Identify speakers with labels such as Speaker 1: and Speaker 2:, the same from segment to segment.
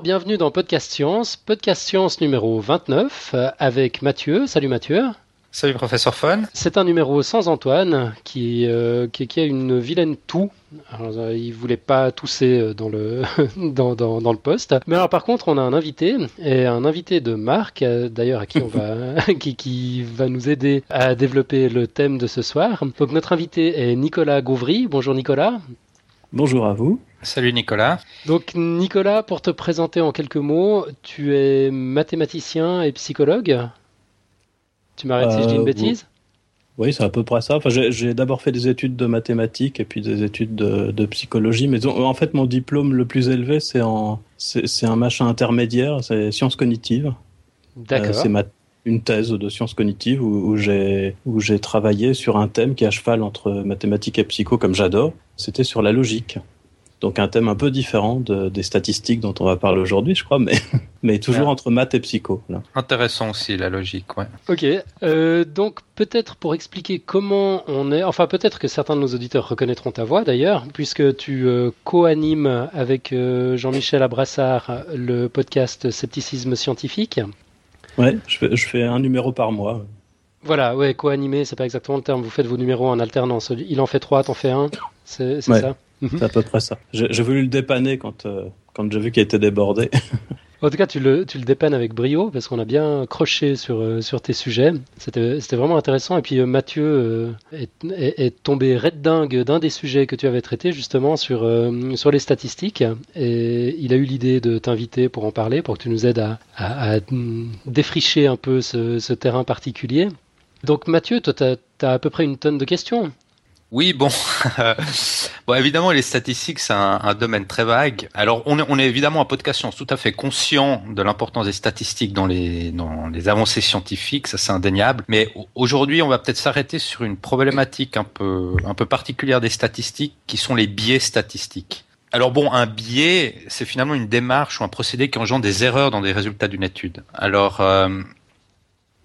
Speaker 1: Bonjour, bienvenue dans Podcast Science, Podcast Science numéro 29 euh, avec Mathieu. Salut Mathieu.
Speaker 2: Salut professeur Fun.
Speaker 1: C'est un numéro sans Antoine qui, euh, qui, qui, a une vilaine toux. Alors, euh, il voulait pas tousser euh, dans le, dans, dans, dans, le poste. Mais alors par contre on a un invité, et un invité de Marc, d'ailleurs à qui on va, qui, qui va nous aider à développer le thème de ce soir. Donc notre invité est Nicolas Gauvry. Bonjour Nicolas.
Speaker 3: Bonjour à vous.
Speaker 2: Salut Nicolas.
Speaker 1: Donc Nicolas, pour te présenter en quelques mots, tu es mathématicien et psychologue. Tu m'arrêtes si je dis une bêtise
Speaker 3: Oui, c'est à peu près ça. Enfin, j'ai d'abord fait des études de mathématiques et puis des études de, de psychologie. Mais en fait, mon diplôme le plus élevé, c'est un machin intermédiaire, c'est sciences cognitives.
Speaker 1: D'accord. Euh,
Speaker 3: c'est ma, une thèse de sciences cognitives où, où j'ai travaillé sur un thème qui est à cheval entre mathématiques et psycho, comme j'adore. C'était sur la logique. Donc un thème un peu différent de, des statistiques dont on va parler aujourd'hui, je crois, mais, mais toujours entre maths et psycho. Là.
Speaker 2: Intéressant aussi la logique, ouais.
Speaker 1: Ok, euh, donc peut-être pour expliquer comment on est, enfin peut-être que certains de nos auditeurs reconnaîtront ta voix d'ailleurs, puisque tu euh, co-animes avec euh, Jean-Michel Abrassard le podcast Scepticisme scientifique.
Speaker 3: Ouais, je fais, je fais un numéro par mois.
Speaker 1: Voilà, ouais, co-animé, c'est pas exactement le terme. Vous faites vos numéros en alternance. Il en fait trois, t'en fais un. C'est
Speaker 3: ouais.
Speaker 1: ça?
Speaker 3: C'est à peu près ça. J'ai voulu le dépanner quand, euh, quand j'ai vu qu'il était débordé.
Speaker 1: En tout cas, tu le, tu le dépannes avec brio parce qu'on a bien croché sur, euh, sur tes sujets. C'était vraiment intéressant. Et puis euh, Mathieu euh, est, est, est, tombé red dingue d'un des sujets que tu avais traité justement sur, sur les statistiques. Et il a eu l'idée de t'inviter pour en parler, pour que tu nous aides à, à, à défricher un peu ce, ce, terrain particulier. Donc Mathieu, toi, tu as, as à peu près une tonne de questions.
Speaker 2: Oui, bon, bon, évidemment, les statistiques, c'est un, un, domaine très vague. Alors, on est, on est évidemment à podcast science tout à fait conscient de l'importance des statistiques dans les, dans les avancées scientifiques, ça c'est indéniable. Mais aujourd'hui, on va peut-être s'arrêter sur une problématique un peu, un peu particulière des statistiques, qui sont les biais statistiques. Alors bon, un biais, c'est finalement une démarche ou un procédé qui engendre des erreurs dans des résultats d'une étude. Alors, euh,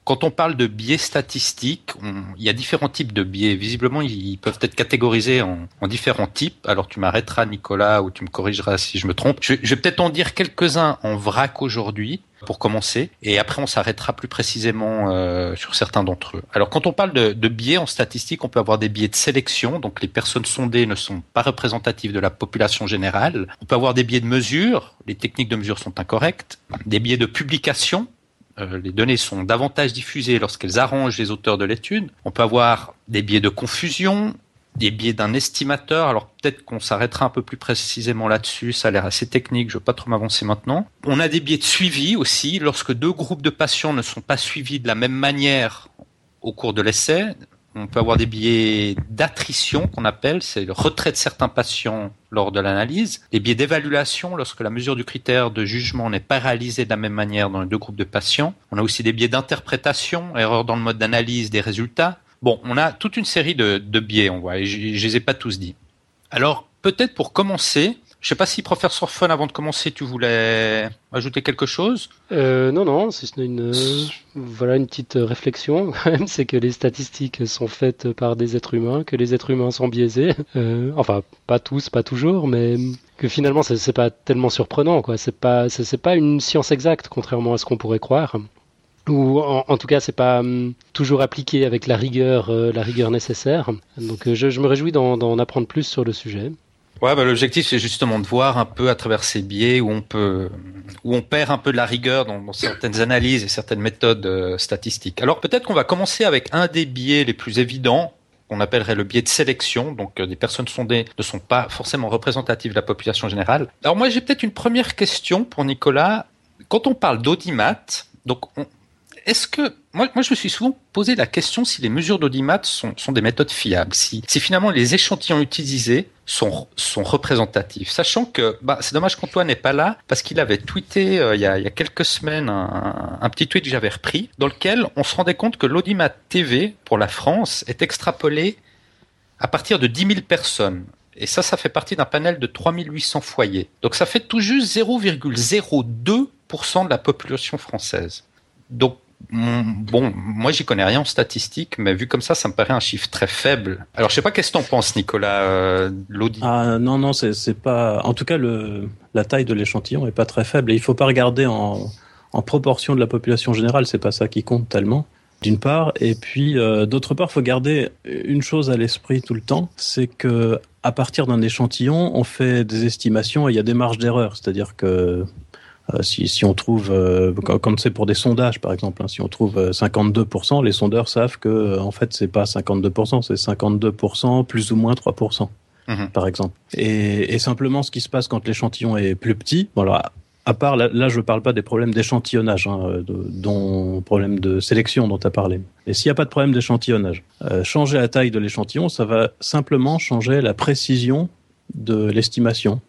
Speaker 2: quand on parle de biais statistiques, il y a différents types de biais. Visiblement, ils peuvent être catégorisés en, en différents types. Alors, tu m'arrêteras, Nicolas, ou tu me corrigeras si je me trompe. Je, je vais peut-être en dire quelques-uns en vrac aujourd'hui pour commencer, et après on s'arrêtera plus précisément euh, sur certains d'entre eux. Alors quand on parle de, de, biais en statistique, on peut avoir des biais de sélection, donc les personnes sondées ne sont pas représentatives de la population générale. On peut avoir des biais de mesure, les techniques de mesure sont incorrectes, des biais de publication, euh, les données sont davantage diffusées lorsqu'elles arrangent les auteurs de l'étude. On peut avoir des biais de confusion, des biais d'un estimateur. Alors peut-être qu'on s'arrêtera un peu plus précisément là-dessus. Ça a l'air assez technique. Je ne veux pas trop m'avancer maintenant. On a des biais de suivi aussi. Lorsque deux groupes de patients ne sont pas suivis de la même manière au cours de l'essai, on peut avoir des biais d'attrition qu'on appelle, c'est le retrait de certains patients lors de l'analyse, des biais d'évaluation lorsque la mesure du critère de jugement n'est pas réalisée de la même manière dans les deux groupes de patients. On a aussi des biais d'interprétation, erreur dans le mode d'analyse des résultats. Bon, on a toute une série de, de biais, on voit, et je, je les ai pas tous dit. Alors, peut-être pour commencer, je sais pas si professeur Fun, avant de commencer, tu voulais ajouter quelque chose
Speaker 1: euh, Non, non, c'est une euh, voilà une petite réflexion quand même, c'est que les statistiques sont faites par des êtres humains, que les êtres humains sont biaisés. Euh, enfin, pas tous, pas toujours, mais que finalement c'est pas tellement surprenant, quoi. C'est pas c'est pas une science exacte, contrairement à ce qu'on pourrait croire ou en, en, tout cas c'est pas um, toujours appliqué avec la rigueur euh, la rigueur nécessaire donc je, je me réjouis d'en apprendre plus sur le sujet
Speaker 2: Ouais, bah, l'objectif c'est justement de voir un peu à travers ces biais où on peut, où on perd un peu de la rigueur dans, certaines analyses et certaines méthodes euh, statistiques. Alors peut-être qu'on va commencer avec un des biais les plus évidents qu'on appellerait le biais de sélection. Donc euh, des personnes sondées ne sont pas forcément représentatives de la population générale. Alors moi j'ai peut-être une première question pour Nicolas. Quand on parle d'audimat, donc on, est-ce que moi, je me suis souvent posé la question si les mesures d'audimat sont, des méthodes fiables, si finalement les échantillons utilisés sont, sont représentatifs, sachant que bah, c'est dommage qu'Antoine n'est pas là parce qu'il avait tweeté euh, il, y a, quelques semaines un, un petit tweet que j'avais repris dans lequel on se rendait compte que l'audimat TV pour la France est extrapolé à partir de 10 000 personnes. Et ça, ça fait partie d'un panel de 3800 foyers. Donc ça fait tout juste 0,02% de la population française. Donc Bon, moi j'y connais rien en statistique, mais vu comme ça, ça me paraît un chiffre très faible. Alors je sais pas qu'est-ce que t'en penses, Nicolas euh,
Speaker 3: Ah non non, c'est pas. En tout cas, la taille de l'échantillon est pas très faible et il faut pas regarder en proportion de la population générale. C'est pas ça qui compte tellement d'une part, et puis euh, d'autre part, faut garder une chose à l'esprit tout le temps, c'est que à partir d'un échantillon, on fait des estimations et il y a des marges d'erreur, c'est-à-dire que si, si, on trouve, euh, comme c'est pour des sondages par exemple, hein, si on trouve 52%, les sondeurs savent que en fait c'est pas 52%, c'est 52% plus ou moins 3%. Mhm. Par exemple. Et, et, simplement, ce qui se passe quand l'échantillon est plus petit, voilà, à part, là, là je ne parle pas des problèmes d'échantillonnage, hein, de, dont problème de sélection dont tu as parlé. Et s'il n'y a pas de problème d'échantillonnage, euh, changer la taille de l'échantillon, ça va simplement changer la précision de l'estimation.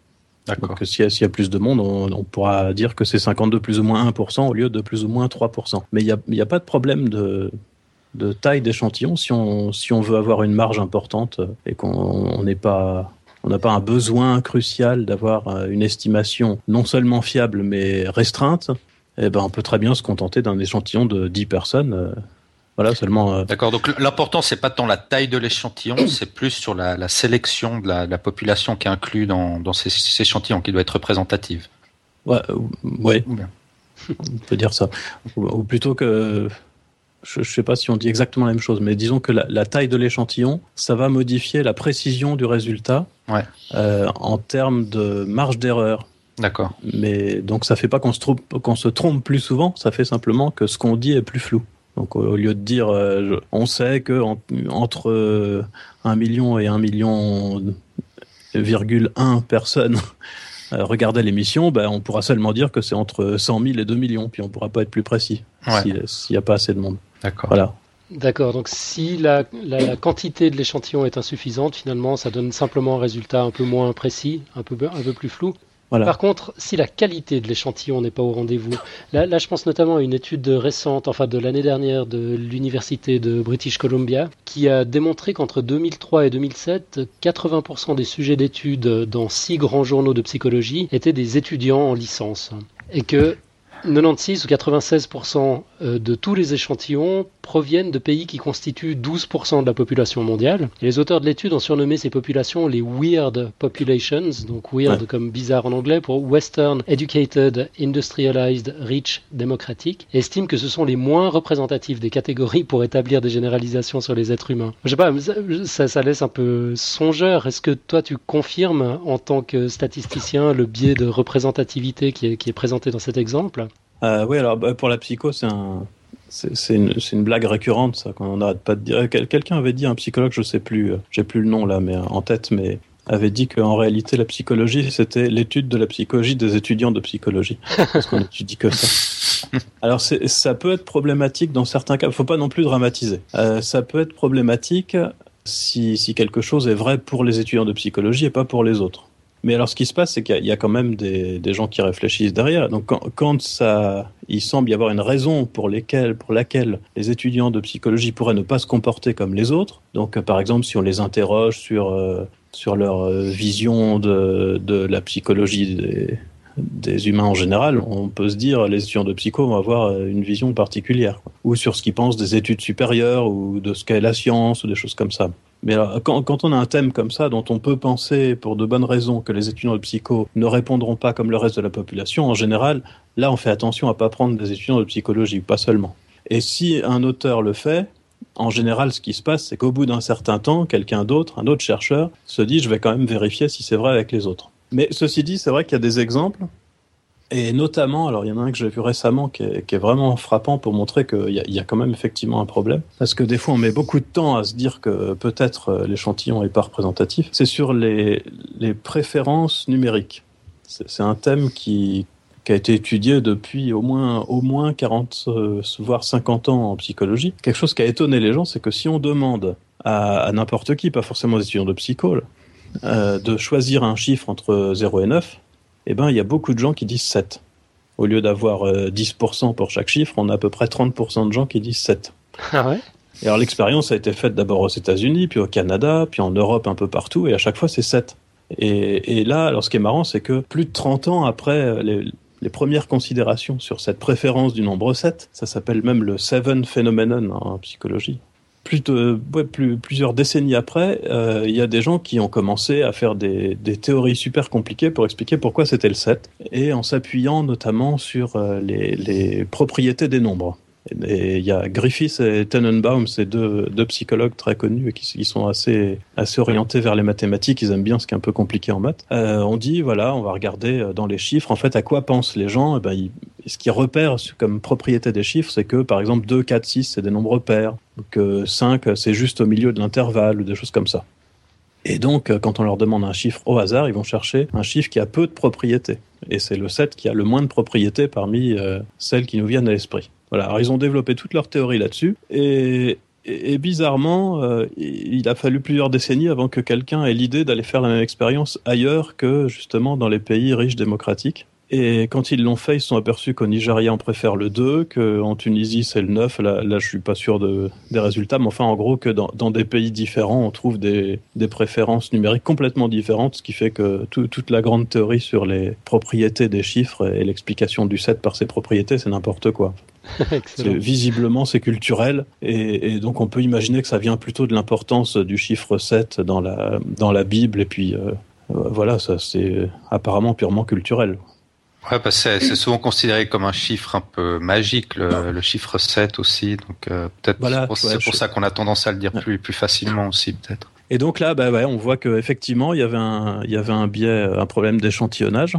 Speaker 3: D'accord. Donc s'il y, a plus de monde, on, pourra dire que c'est 52 plus ou moins 1% au lieu de plus ou moins 3%. Mais il n'y a, pas de problème de, de taille d'échantillon si on, si on veut avoir une marge importante et qu'on n'est pas on n'a pas un besoin crucial d'avoir euh, une estimation non seulement fiable mais restreinte, eh ben on peut très bien se contenter d'un échantillon de 10 personnes. Voilà, seulement.
Speaker 2: Euh, D'accord. Donc l'important c'est pas tant la taille de l'échantillon, c'est plus sur la, sélection de la, population qui est inclue dans, ces, échantillons qui doit être représentative.
Speaker 3: Ouais, ouais. On peut dire ça. Ou plutôt que je ne sais pas si on dit exactement la même chose, mais disons que la, taille de l'échantillon, ça va modifier la précision du résultat euh, en termes de marge d'erreur.
Speaker 2: D'accord.
Speaker 3: Mais donc ça fait pas qu'on se, trompe, qu'on se trompe plus souvent, ça fait simplement que ce qu'on dit est plus flou. Donc au lieu de dire, euh, on sait que entre 1 euh, million et 1 million virgule 1 personnes regardaient l'émission, ben, on pourra seulement dire que c'est entre 100 000 et 2 millions, puis on pourra pas être plus précis s'il n'y a pas assez de monde.
Speaker 2: D'accord.
Speaker 3: Voilà.
Speaker 1: D'accord, donc si la, la, quantité de l'échantillon est insuffisante, finalement, ça donne simplement un résultat un peu moins précis, un peu, un peu plus flou. Par contre, si la qualité de l'échantillon n'est pas au rendez-vous, là, là, je pense notamment à une étude récente, enfin de l'année dernière, de l'université de British Columbia, qui a démontré qu'entre 2003 et 2007, 80% des sujets d'études dans six grands journaux de psychologie étaient des étudiants en licence. Et que 96 ou 96% euh, de tous les échantillons proviennent de pays qui constituent 12% de la population mondiale. Et les auteurs de l'étude ont surnommé ces populations les Weird Populations, donc weird comme bizarre en anglais, pour Western Educated, Industrialized, Rich, Democratic, et estiment que ce sont les moins représentatifs des catégories pour établir des généralisations sur les êtres humains. Je sais pas, ça, ça laisse un peu songeur. Est-ce que toi tu confirmes en tant que statisticien le biais de représentativité qui est, qui est présenté dans cet exemple?
Speaker 3: Oui, alors bah, pour la psycho, c'est un, c'est une, une, blague récurrente, ça, qu'on n'arrête pas de dire. Quelqu'un avait dit, un psychologue, je sais plus, euh, j'ai plus le nom là, mais euh, en tête, mais avait dit qu'en réalité, la psychologie, c'était l'étude de la psychologie des étudiants de psychologie. Parce qu'on étudie que ça. Alors, ça peut être problématique dans certains cas. Il faut pas non plus dramatiser. Euh, ça peut être problématique si, si quelque chose est vrai pour les étudiants de psychologie et pas pour les autres. Mais alors, ce qui se passe, c'est qu'il y, a quand même des, gens qui réfléchissent derrière. Donc, quand, ça, il semble y avoir une raison pour, pour laquelle les étudiants de psychologie pourraient ne pas se comporter comme les autres. Donc, par exemple, si on les interroge sur euh, sur leur euh, vision de, de la psychologie des, des humains en général, on peut se dire les étudiants de psycho vont avoir euh, une vision particulière, ou sur ce qu'ils pensent des études supérieures ou de ce qu'est la science ou des choses comme ça. Mais quand, on a un thème comme ça, dont on peut penser pour de bonnes raisons que les étudiants de psycho ne répondront pas comme le reste de la population, en général, là on fait attention à pas prendre des étudiants de psychologie, pas seulement. Et si un auteur le fait, en général, ce qui se passe, c'est qu'au bout d'un certain temps, quelqu'un d'autre, un autre chercheur, se dit je vais quand même vérifier si c'est vrai avec les autres. Mais ceci dit, c'est vrai qu'il y a des exemples et notamment, alors il y en a un que j'ai vu récemment qui est, vraiment frappant pour montrer qu'il y, a quand même effectivement un problème. Parce que des fois on met beaucoup de temps à se dire que peut-être euh, l'échantillon est pas représentatif. C'est sur les, les préférences numériques. C'est un thème qui, a été étudié depuis au moins, au moins 40, euh, voire 50 ans en psychologie. Quelque chose qui a étonné les gens, c'est que si on demande à, n'importe qui, pas forcément des étudiants de psycho, euh, de choisir un chiffre entre 0 et 9, eh ben, il y a beaucoup de gens qui disent 7. Au lieu d'avoir 10% euh, pour chaque chiffre, on a à peu près 30% de gens qui disent 7.
Speaker 1: Ah ouais?
Speaker 3: Et alors l'expérience a été faite d'abord aux États-Unis, puis au Canada, puis en Europe un peu partout, et à chaque fois c'est 7. Et, et là, alors ce qui est marrant, c'est que plus de 30 ans après les, les premières considérations sur cette préférence du nombre 7. Ça s'appelle même le Seven Phenomenon en psychologie. Plus de, plus, plusieurs décennies après, euh, il y a des gens qui ont commencé à faire des, théories super compliquées pour expliquer pourquoi c'était le 7, et en s'appuyant notamment sur euh, les propriétés des nombres. Et il y a Griffiths et Tenenbaum, ces deux, psychologues très connus qui, qui, sont assez, orientés vers les mathématiques. Ils aiment bien ce qui est un peu compliqué en maths. Euh, on dit, voilà, on va regarder euh, dans les chiffres, en fait, à quoi pensent les gens. Et ben, ils, ce qu'ils repèrent comme propriété des chiffres, c'est que, par exemple, 2, 4, 6, c'est des nombres pairs. Que 5, c'est juste au milieu de l'intervalle ou des choses comme ça. Et donc, euh, quand on leur demande un chiffre au hasard, ils vont chercher un chiffre qui a peu de propriétés. Et c'est le 7 qui a le moins de propriétés parmi euh, celles qui nous viennent à l'esprit. Voilà, alors ils ont développé toute leur théorie là-dessus. Et, bizarrement, euh, il a fallu plusieurs décennies avant que quelqu'un ait l'idée d'aller faire la même expérience ailleurs que justement dans les pays riches démocratiques. Et quand ils l'ont fait, ils se sont aperçus qu'au Nigeria, on préfère le 2, qu'en Tunisie, c'est le 9. Là, là, je suis pas sûr de, des résultats, mais enfin, en gros, que dans, dans des pays différents, on trouve des, des, préférences numériques complètement différentes, ce qui fait que tout, toute la grande théorie sur les propriétés des chiffres et l'explication du 7 par ses propriétés, c'est n'importe quoi. visiblement, c'est culturel, et, et, donc on peut imaginer que ça vient plutôt de l'importance du chiffre 7 dans la, dans la Bible, et puis euh, voilà, ça c'est apparemment purement culturel.
Speaker 2: Ouais, bah c'est souvent considéré comme un chiffre un peu magique, le, le chiffre 7 aussi. Donc euh, peut-être voilà, c'est pour, ouais, pour je... ça qu'on a tendance à le dire ouais. plus, plus facilement aussi, peut-être.
Speaker 3: Et donc là, bah ouais, on voit qu'effectivement, il y avait un, il y avait un biais, un problème d'échantillonnage.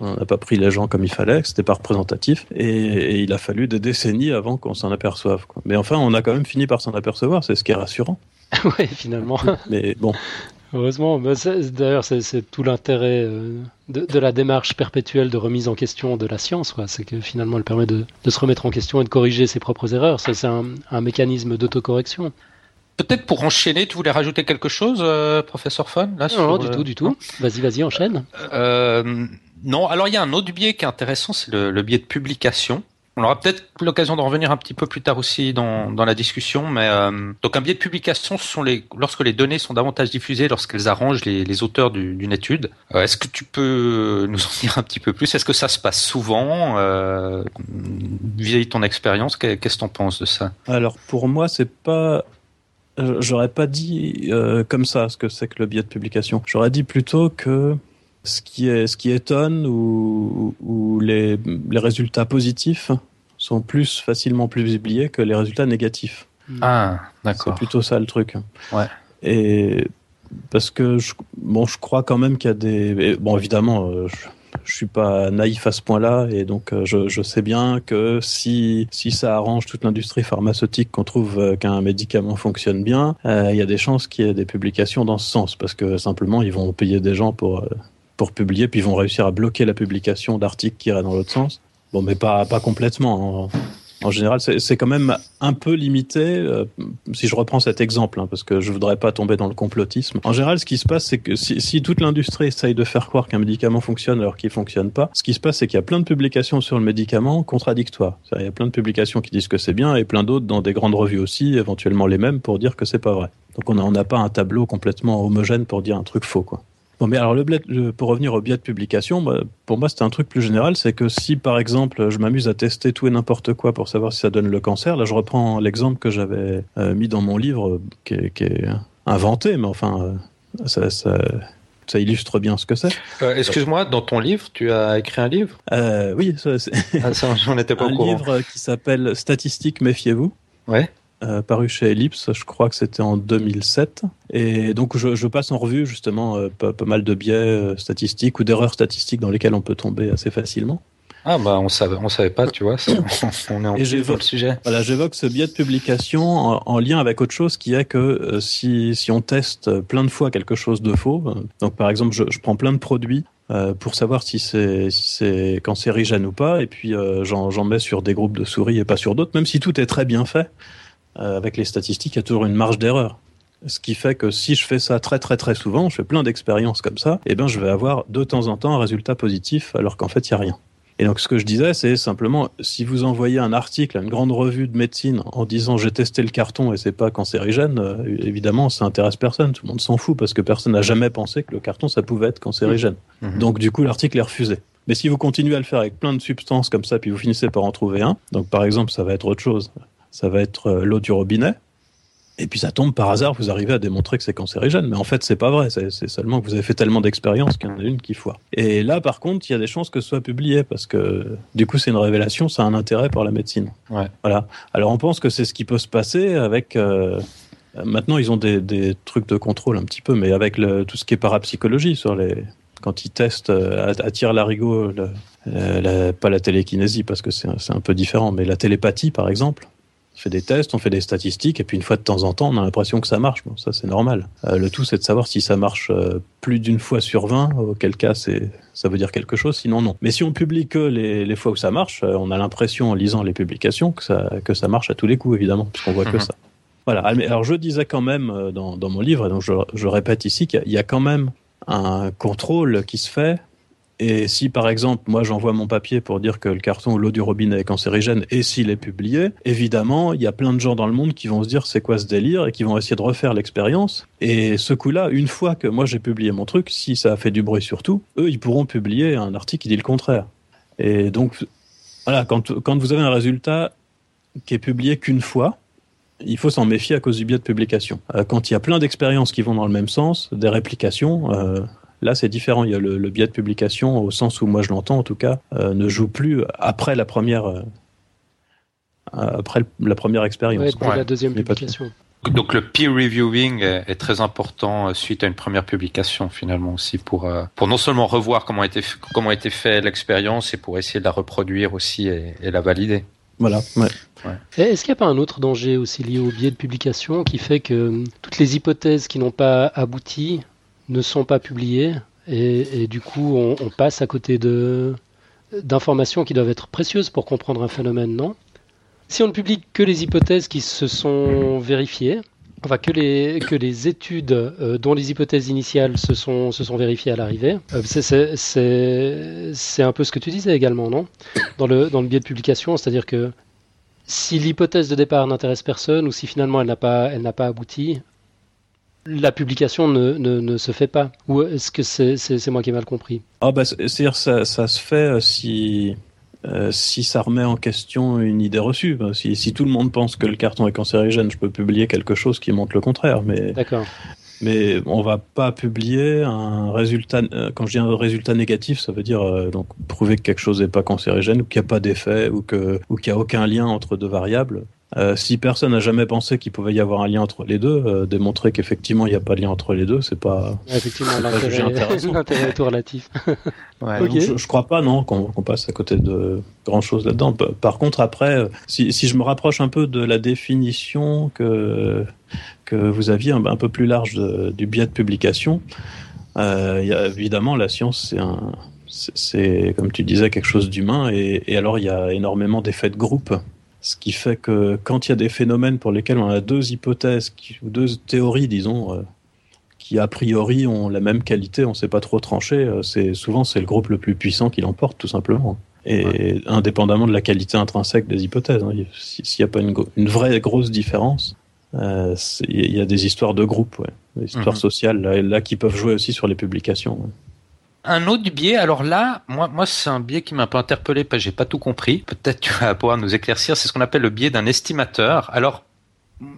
Speaker 3: On n'a pas pris les gens comme il fallait, c'était pas représentatif, et, et, il a fallu des décennies avant qu'on s'en aperçoive. Quoi. Mais enfin, on a quand même fini par s'en apercevoir, c'est ce qui est rassurant.
Speaker 1: oui, finalement.
Speaker 3: Mais bon,
Speaker 1: Heureusement, d'ailleurs c'est tout l'intérêt euh, de, de, la démarche perpétuelle de remise en question de la science, c'est que finalement elle permet de, de, se remettre en question et de corriger ses propres erreurs. C'est un, un, mécanisme d'autocorrection.
Speaker 2: Peut-être pour enchaîner, tu voulais rajouter quelque chose, euh, professeur Fon
Speaker 1: là, Non, non du tout, du tout. Vas-y, vas-y, enchaîne.
Speaker 2: Euh, non, alors il y a un autre biais qui est intéressant, c'est le, le biais de publication. On aura peut-être l'occasion d'en revenir un petit peu plus tard aussi dans, dans la discussion, mais euh, donc un biais de publication, ce sont les lorsque les données sont davantage diffusées, lorsqu'elles arrangent les, auteurs d'une étude. Euh, Est-ce que tu peux nous en dire un petit peu plus? Est-ce que ça se passe souvent euh, vis-à-vis de ton expérience? Qu'est-ce que tu en penses de ça?
Speaker 3: Alors pour moi, c'est pas J'aurais pas dit comme ça ce que c'est que le biais de publication. J'aurais dit plutôt que ce qui, est, ce qui étonne ou, ou les, les, résultats positifs sont plus facilement plus publiés que les résultats négatifs.
Speaker 2: Ah, d'accord.
Speaker 3: C'est plutôt ça le truc.
Speaker 2: Ouais.
Speaker 3: Et parce que je, bon, je crois quand même qu'il y a des. Bon, évidemment, je, je suis pas naïf à ce point-là et donc je, je, sais bien que si si ça arrange toute l'industrie pharmaceutique qu'on trouve qu'un médicament fonctionne bien, euh, il y a des chances qu'il y ait des publications dans ce sens parce que simplement ils vont payer des gens pour pour publier, puis ils vont réussir à bloquer la publication d'articles qui iraient dans l'autre sens. Bon, mais pas, pas complètement. En, en général, c'est quand même un peu limité, euh, si je reprends cet exemple, hein, parce que je voudrais pas tomber dans le complotisme. En général, ce qui se passe, c'est que si, si, toute l'industrie essaye de faire croire qu'un médicament fonctionne alors qu'il fonctionne pas, ce qui se passe, c'est qu'il y a plein de publications sur le médicament contradictoires. Il y a plein de publications qui disent que c'est bien et plein d'autres dans des grandes revues aussi, éventuellement les mêmes, pour dire que c'est pas vrai. Donc on n'a pas un tableau complètement homogène pour dire un truc faux, quoi. Bon, mais alors, le biais, pour revenir au biais de publication, bah, pour moi, c'est un truc plus général. C'est que si, par exemple, je m'amuse à tester tout et n'importe quoi pour savoir si ça donne le cancer, là, je reprends l'exemple que j'avais euh, mis dans mon livre, qui est, qui est inventé, mais enfin, euh, ça, ça, ça, illustre bien ce que c'est.
Speaker 2: Euh, Excuse-moi, dans ton livre, tu as écrit un livre?
Speaker 3: Euh, Oui, ça,
Speaker 2: ah, ça j'en étais pas
Speaker 3: un
Speaker 2: au courant.
Speaker 3: Un livre qui s'appelle Statistiques, méfiez-vous.
Speaker 2: Ouais.
Speaker 3: Euh, paru chez Ellipse, je crois que c'était en 2007. Et donc je, je, passe en revue justement euh, pas, pas, mal de biais euh, statistiques ou d'erreurs statistiques dans lesquelles on peut tomber assez facilement.
Speaker 2: Ah bah on savait, on savait pas, tu vois, on est en dans le sujet.
Speaker 3: Voilà, j'évoque ce biais de publication en, en, lien avec autre chose qui est que si, si on teste plein de fois quelque chose de faux, donc par exemple je, je prends plein de produits euh, pour savoir si c'est si cancérigène ou pas, et puis euh, j'en mets sur des groupes de souris et pas sur d'autres, même si tout est très bien fait avec les statistiques, il y a toujours une marge d'erreur. Ce qui fait que si je fais ça très très très souvent, je fais plein d'expériences comme ça, et eh ben je vais avoir de temps en temps un résultat positif alors qu'en fait il n'y a rien. Et donc ce que je disais, c'est simplement si vous envoyez un article à une grande revue de médecine en disant j'ai testé le carton et c'est pas cancérigène, euh, évidemment ça intéresse personne, tout le monde s'en fout parce que personne n'a jamais pensé que le carton ça pouvait être cancérigène. Mmh. Donc du coup l'article est refusé. Mais si vous continuez à le faire avec plein de substances comme ça, puis vous finissez par en trouver un, donc par exemple, ça va être autre chose. Ça va être euh, l'eau du robinet. Et puis ça tombe par hasard, vous arrivez à démontrer que c'est cancérigène. Mais en fait, c'est pas vrai. C'est seulement que vous avez fait tellement d'expériences qu'il y en a une qui foire. Et là, par contre, il y a des chances que ce soit publié parce que du coup, c'est une révélation, ça a un intérêt pour la médecine.
Speaker 2: Ouais.
Speaker 3: Voilà. Alors on pense que c'est ce qui peut se passer avec. euh, maintenant, ils ont des, des trucs de contrôle un petit peu, mais avec le, tout ce qui est parapsychologie sur les. Quand ils testent euh, tir larigot, le, euh, la- pas la télékinésie parce que c'est un peu différent, mais la télépathie par exemple. On fait des tests, on fait des statistiques, et puis une fois de temps en temps, on a l'impression que ça marche. Bon, ça, c'est normal. Euh, le tout, c'est de savoir si ça marche euh, plus d'une fois sur 20, auquel cas, c'est, ça veut dire quelque chose, sinon non. Mais si on publie que les, les fois où ça marche, euh, on a l'impression, en lisant les publications, que ça, que ça marche à tous les coups, évidemment, puisqu'on voit que
Speaker 2: Mhm.
Speaker 3: ça. Voilà. Ah, Alors, je disais quand même dans, dans mon livre, et donc je, je répète ici, qu'il y a quand même un contrôle qui se fait et si par exemple, moi j'envoie mon papier pour dire que le carton ou l'eau du robinet est cancérigène et s'il est publié, évidemment, il y a plein de gens dans le monde qui vont se dire c'est quoi ce délire et qui vont essayer de refaire l'expérience. Et ce coup-là, une fois que moi j'ai publié mon truc, si ça a fait du bruit surtout, eux ils pourront publier un article qui dit le contraire. Et donc, voilà, quand, quand vous avez un résultat qui est publié qu'une fois, il faut s'en méfier à cause du biais de publication. Euh, Quand il y a plein d'expériences qui vont dans le même sens, des réplications, euh, Là, c'est différent. Il y a le, le biais de publication, au sens où moi je l'entends en tout cas, euh, ne joue plus après la première, euh, après la première expérience.
Speaker 1: Ouais, la deuxième publication.
Speaker 2: Donc le peer reviewing est, est très important euh, suite à une première publication finalement aussi pour euh, pour non seulement revoir comment a été comment a été fait l'expérience et pour essayer de la reproduire aussi et, et la valider.
Speaker 3: Voilà. Ouais.
Speaker 1: Est-ce qu'il n'y a pas un autre danger aussi lié au biais de publication qui fait que toutes les hypothèses qui n'ont pas abouti ne sont pas publiées et, du coup on, passe à côté de d'informations qui doivent être précieuses pour comprendre un phénomène, non? Si on ne publie que les hypothèses qui se sont vérifiées, enfin que les, que les études euh, dont les hypothèses initiales se sont, se sont vérifiées à l'arrivée, euh, c'est- un peu ce que tu disais également, non? Dans le, dans le biais de publication, c'est-à-dire que si l'hypothèse de départ n'intéresse personne ou si finalement elle n'a pas, elle n'a pas abouti, la publication ne, ne, ne se fait pas. Ou est-ce que c'est moi qui ai mal compris?
Speaker 3: Ah bah, c'est- c'est-à-dire ça, ça se fait euh, si euh, si ça remet en question une idée reçue. Si, si tout le monde pense que le carton est cancérigène, je peux publier quelque chose qui montre le contraire. Mais mais on va pas publier un résultat. euh, Quand je dis un résultat négatif, ça veut dire euh, donc prouver que quelque chose n'est pas cancérigène ou qu'il n'y a pas d'effet ou qu'il n'y a aucun lien entre deux variables. Euh, si personne n'a jamais pensé qu'il pouvait y avoir un lien entre les deux, euh, démontrer qu'effectivement il n'y a pas de lien entre les deux, c'est pas.
Speaker 1: Effectivement, l'intérêt est tout relatif.
Speaker 2: Ouais.
Speaker 1: Ok.
Speaker 3: Donc, je, je crois pas, non, qu'on passe à côté de grand chose là-dedans. Par contre, après, euh, si, si je me rapproche un peu de la définition que, que vous aviez un, un peu plus large de- du biais de publication, euh, il y a, évidemment, la science, c'est un. c'est- C'est, comme tu disais, quelque chose d'humain, et, et alors il y a énormément d'effets de groupe. Ce qui fait que quand il y a des phénomènes pour lesquels on a deux hypothèses, qui- ou deux théories, disons, euh, qui a priori ont la même qualité, on ne sait pas trop trancher, euh, c'est souvent c'est le groupe le plus puissant qui l'emporte tout simplement. Et indépendamment de la qualité intrinsèque des hypothèses, hein, si- s'il n'y a pas une, vraie grosse différence, euh, il y a des histoires de groupe, ouais, des histoires
Speaker 2: Mhm.
Speaker 3: sociales là, là, qui peuvent jouer aussi sur les publications. ouais.
Speaker 2: Un autre biais, alors là, moi, c'est un biais qui m'a un peu interpellé parce que j'ai pas tout compris. Peut-être tu vas pouvoir nous éclaircir. C'est ce qu'on appelle le biais d'un estimateur. Alors,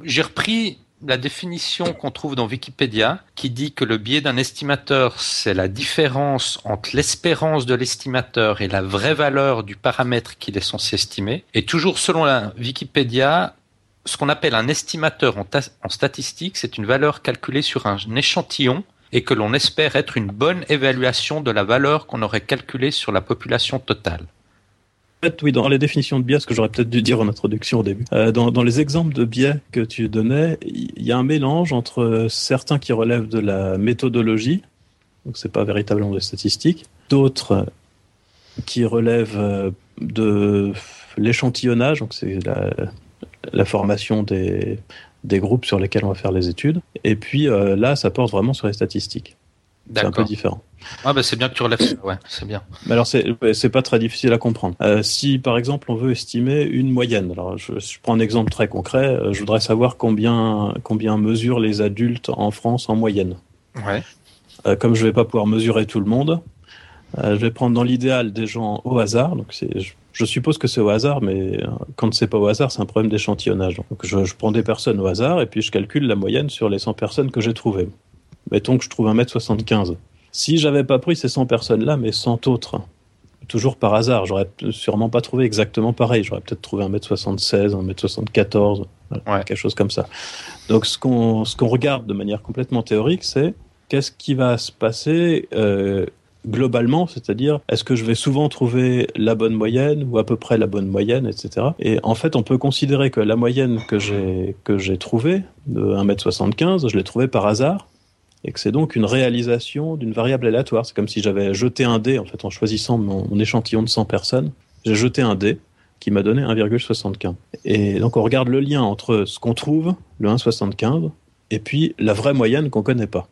Speaker 2: j'ai repris la définition qu'on trouve dans Wikipédia qui dit que le biais d'un estimateur, c'est la différence entre l'espérance de l'estimateur et la vraie valeur du paramètre qu'il est censé estimer. Et toujours selon la Wikipédia, ce qu'on appelle un estimateur en, en statistique, c'est une valeur calculée sur un échantillon et que l'on espère être une bonne évaluation de la valeur qu'on aurait calculée sur la population totale.
Speaker 3: Oui, dans les définitions de biais, ce que j'aurais peut-être dû dire en introduction au début, euh, dans, dans les exemples de biais que tu donnais, il y a un mélange entre certains qui relèvent de la méthodologie, donc c'est pas véritablement des statistiques, d'autres qui relèvent euh, de l'échantillonnage, donc c'est la, la formation des, des groupes sur lesquels on va faire les études, et puis euh, là, ça porte vraiment sur les statistiques. C'est un peu différent.
Speaker 2: Ah bah c'est bien que tu relèves ça, ouais, c'est bien.
Speaker 3: Mais alors, c'est pas très difficile à comprendre. Euh, si, par exemple, on veut estimer une moyenne, alors je, je prends un exemple très concret, euh, je voudrais savoir combien, combien mesurent les adultes en France en moyenne.
Speaker 2: Ouais.
Speaker 3: Euh, comme je vais pas pouvoir mesurer tout le monde, je vais prendre dans l'idéal des gens au hasard. Donc je, je, suppose que c'est au hasard, mais quand c'est pas au hasard, c'est un problème d'échantillonnage. Donc je, je, prends des personnes au hasard et puis je calcule la moyenne sur les 100 personnes que j'ai trouvées. Mettons que je trouve 1m75. Si j'avais pas pris ces 100 personnes-là, mais 100 autres, toujours par hasard, j'aurais sûrement pas trouvé exactement pareil. J'aurais peut-être trouvé 1m76, 1m74, quelque chose comme ça. Donc ce qu'on ce qu'on regarde de manière complètement théorique, c'est qu'est-ce qui va se passer euh, globalement, c'est-à-dire est-ce que je vais souvent trouver la bonne moyenne ou à peu près la bonne moyenne, etc. Et en fait, on peut considérer que la moyenne que j'ai que j'ai trouvée de 1m75, je l'ai trouvée par hasard et que c'est donc une réalisation d'une variable aléatoire. C'est comme si j'avais jeté un dé, en fait, en choisissant mon, échantillon de 100 personnes, j'ai jeté un dé qui m'a donné 1,75. Et donc on regarde le lien entre ce qu'on trouve, le 1,75, et puis la vraie moyenne qu'on connaît pas.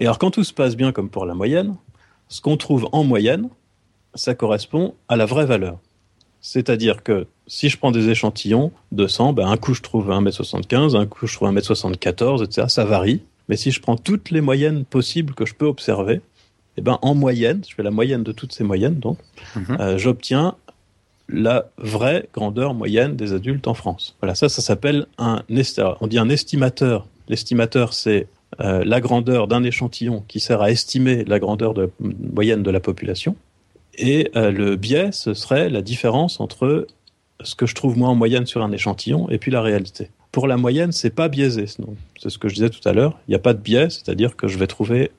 Speaker 3: Et alors quand tout se passe bien comme pour la moyenne, ce qu'on trouve en moyenne, ça correspond à la vraie valeur. C'est-à-dire que si je prends des échantillons de 100, ben un coup je trouve 1m75, un coup je trouve 1m74, etc. Ça varie. Mais si je prends toutes les moyennes possibles que je peux observer, eh ben, en moyenne, je fais la moyenne de toutes ces moyennes, donc, mhm. euh, j'obtiens la vraie grandeur moyenne des adultes en France. Voilà, ça, ça s'appelle un on dit un estimateur. L'estimateur, c'est euh, la grandeur d'un échantillon qui sert à estimer la grandeur de, moyenne de la population. Et euh, le biais, ce serait la différence entre ce que je trouve moi en moyenne sur un échantillon et puis la réalité. Pour la moyenne, c'est pas biaisé. C'est ce que je disais tout à l'heure. Il n'y a pas de biais, c'est-à-dire que je vais trouver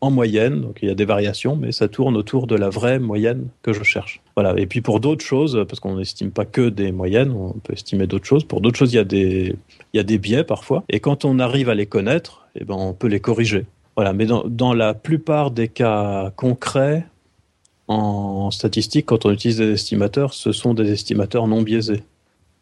Speaker 3: en moyenne, donc il y a des variations, mais ça tourne autour de la vraie moyenne que je cherche. Voilà. Et puis pour d'autres choses, parce qu'on n'estime pas que des moyennes, on peut estimer d'autres choses. Pour d'autres choses, il y a des, il y a des biais parfois. Et quand on arrive à les connaître, eh ben, on peut les corriger. Voilà. Mais dans, dans la plupart des cas concrets, en statistique, quand on utilise des estimateurs, ce sont des estimateurs non biaisés.